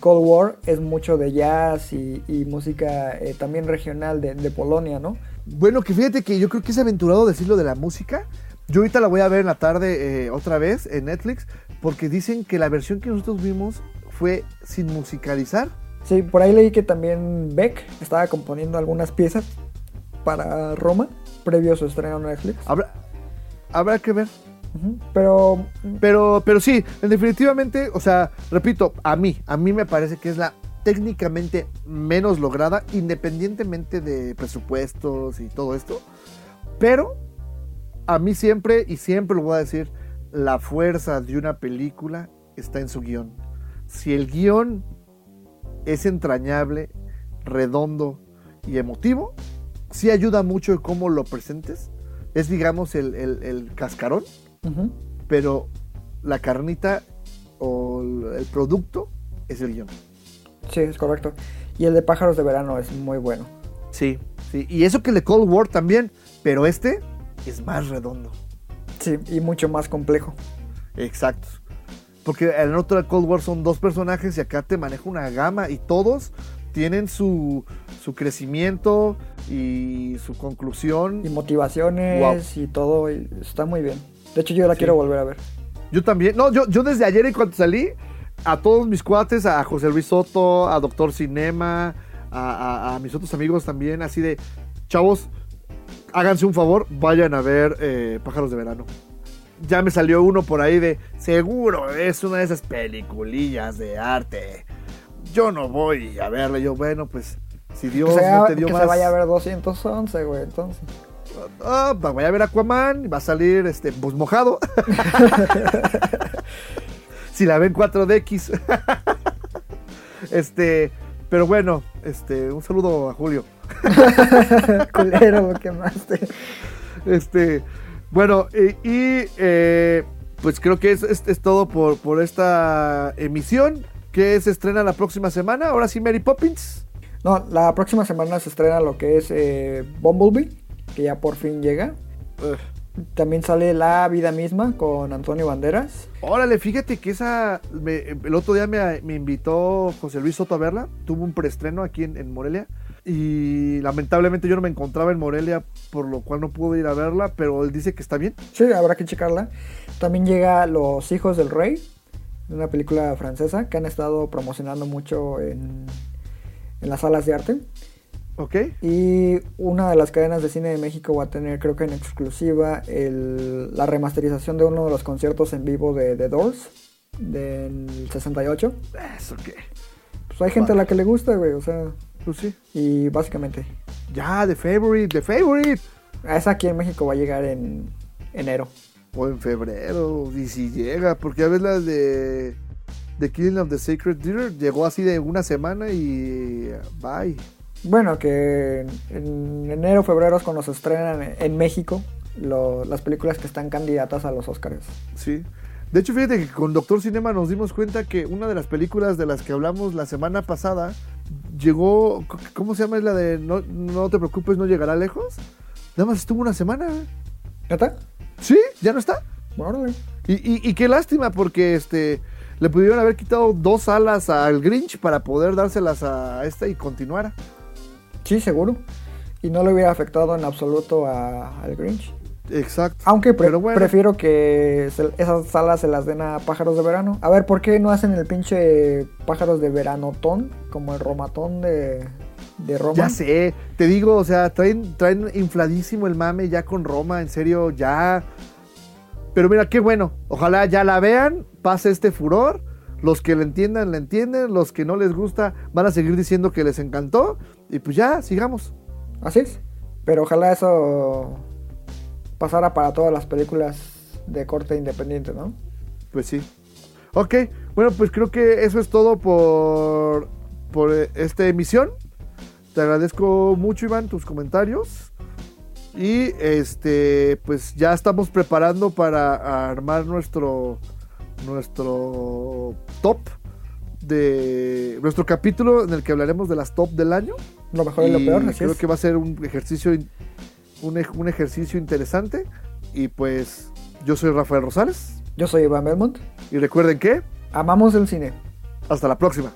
Speaker 2: Cold War es mucho de jazz y, y música eh, también regional de, de Polonia, ¿no?
Speaker 1: Bueno, que fíjate que yo creo que es aventurado decirlo de la música. Yo ahorita la voy a ver en la tarde eh, otra vez en Netflix, porque dicen que la versión que nosotros vimos fue sin musicalizar.
Speaker 2: Sí, por ahí leí que también Beck estaba componiendo algunas piezas para Roma previo a su estreno en Netflix.
Speaker 1: Habrá, habrá que ver.
Speaker 2: Pero
Speaker 1: Pero, pero sí, definitivamente, o sea, repito, a mí, a mí me parece que es la técnicamente menos lograda, independientemente de presupuestos y todo esto. Pero a mí siempre, y siempre lo voy a decir, la fuerza de una película está en su guion. Si el guion es entrañable, redondo y emotivo. Sí ayuda mucho en cómo lo presentes. Es, digamos, el, el- el cascarón, pero la carnita o el producto es el guion.
Speaker 2: Sí, es correcto. Y el de pájaros de verano es muy bueno.
Speaker 1: Sí, sí. Y eso que el de Cold War también, pero este es más redondo.
Speaker 2: Sí, y mucho más complejo.
Speaker 1: Exacto. Porque en el otro de Cold War son dos personajes y acá te maneja una gama y todos tienen su, su crecimiento y su conclusión.
Speaker 2: Y motivaciones y todo. y está muy bien. De hecho, yo la
Speaker 1: Sí.
Speaker 2: quiero volver a ver.
Speaker 1: Yo también. No, yo, yo desde ayer en cuanto salí, a todos mis cuates, a José Luis Soto, a Doctor Cinema, a, a- a mis otros amigos también, así de, chavos, háganse un favor, vayan a ver eh, Pájaros de Verano. Ya me salió uno por ahí de, seguro, es una de esas peliculillas de arte. Yo no voy a verla. Yo, bueno, pues, si Dios
Speaker 2: que se,
Speaker 1: no
Speaker 2: haga-
Speaker 1: te dio
Speaker 2: que
Speaker 1: más...
Speaker 2: se vaya a ver 211, güey, entonces.
Speaker 1: Ah, va- voy a ver Aquaman, va a salir este, pues mojado. [LAUGHS] si la ven 4DX. [LAUGHS] este, pero bueno, este, un saludo a Julio. [LAUGHS]
Speaker 2: Culero, lo quemaste.
Speaker 1: Este, bueno, y, y, eh, pues creo que es, es- es todo por, por esta emisión que se estrena la próxima semana. Ahora sí, Mary Poppins.
Speaker 2: No, la próxima semana se estrena lo que es eh, Bumblebee, que ya por fin llega.
Speaker 1: Ugh.
Speaker 2: También sale La Vida Misma con Antonio Banderas.
Speaker 1: Órale, fíjate que esa. me- el otro día me, me invitó José Luis Soto a verla. Tuvo un preestreno aquí en, en Morelia. Y lamentablemente yo no me encontraba en Morelia, por lo cual no pude ir a verla. Pero él dice que está bien.
Speaker 2: Sí, habrá que checarla. También llega Los Hijos del Rey, una película francesa que han estado promocionando mucho en, en las salas de arte.
Speaker 1: ¿Ok?
Speaker 2: Y una de las cadenas de cine de México va a tener, creo que en exclusiva, el- la remasterización de uno de los conciertos en vivo de The Doors del 68.
Speaker 1: Eso qué.
Speaker 2: Pues hay gente a la que le gusta, güey, o sea,
Speaker 1: Pues sí.
Speaker 2: y básicamente.
Speaker 1: Ya, The Favorite, The Favorite.
Speaker 2: Esa aquí en México va a llegar en enero.
Speaker 1: O en febrero, y si llega, porque ya ves la de The Killing of the Sacred Deer, llegó así de una semana y bye.
Speaker 2: Bueno, que en enero, febrero es cuando se estrenan en México lo- las películas que están candidatas a los Oscars.
Speaker 1: Sí. De hecho, fíjate que con Doctor Cinema nos dimos cuenta que una de las películas de las que hablamos la semana pasada llegó. ¿Cómo se llama? Es la de No, no te preocupes, no llegará lejos. Nada más estuvo una semana.
Speaker 2: ¿Neta?
Speaker 1: Sí, ya no está.
Speaker 2: Órale.
Speaker 1: Y, y- y qué lástima, porque este le pudieron haber quitado dos alas al Grinch para poder dárselas a esta y continuara.
Speaker 2: Sí, seguro. Y no le hubiera afectado en absoluto a- al Grinch.
Speaker 1: Exacto.
Speaker 2: Aunque pre-
Speaker 1: Pero bueno.
Speaker 2: prefiero que se- esas salas se las den a pájaros de verano. A ver, ¿por qué no hacen el pinche pájaros de veranotón? Como el romatón de, de Roma.
Speaker 1: Ya sé, te digo, o sea, traen, traen infladísimo el mame ya con Roma, en serio, ya. Pero mira, qué bueno. Ojalá ya la vean, pase este furor. Los que le entiendan, le entienden. Los que no les gusta, van a seguir diciendo que les encantó. Y pues ya, sigamos.
Speaker 2: Así es. Pero ojalá eso pasara para todas las películas de corte independiente, ¿no?
Speaker 1: Pues sí. Ok, bueno, pues creo que eso es todo por, por eh, esta emisión. Te agradezco mucho, Iván, tus comentarios. Y este, pues ya estamos preparando para armar nuestro, nuestro top de nuestro capítulo en el que hablaremos de las top del año.
Speaker 2: Lo mejor y lo peor, así
Speaker 1: creo
Speaker 2: es.
Speaker 1: que va a ser un ejercicio, un, un ejercicio interesante. Y pues yo soy Rafael Rosales.
Speaker 2: Yo soy Iván Belmont.
Speaker 1: Y recuerden que
Speaker 2: Amamos el cine.
Speaker 1: hasta la próxima.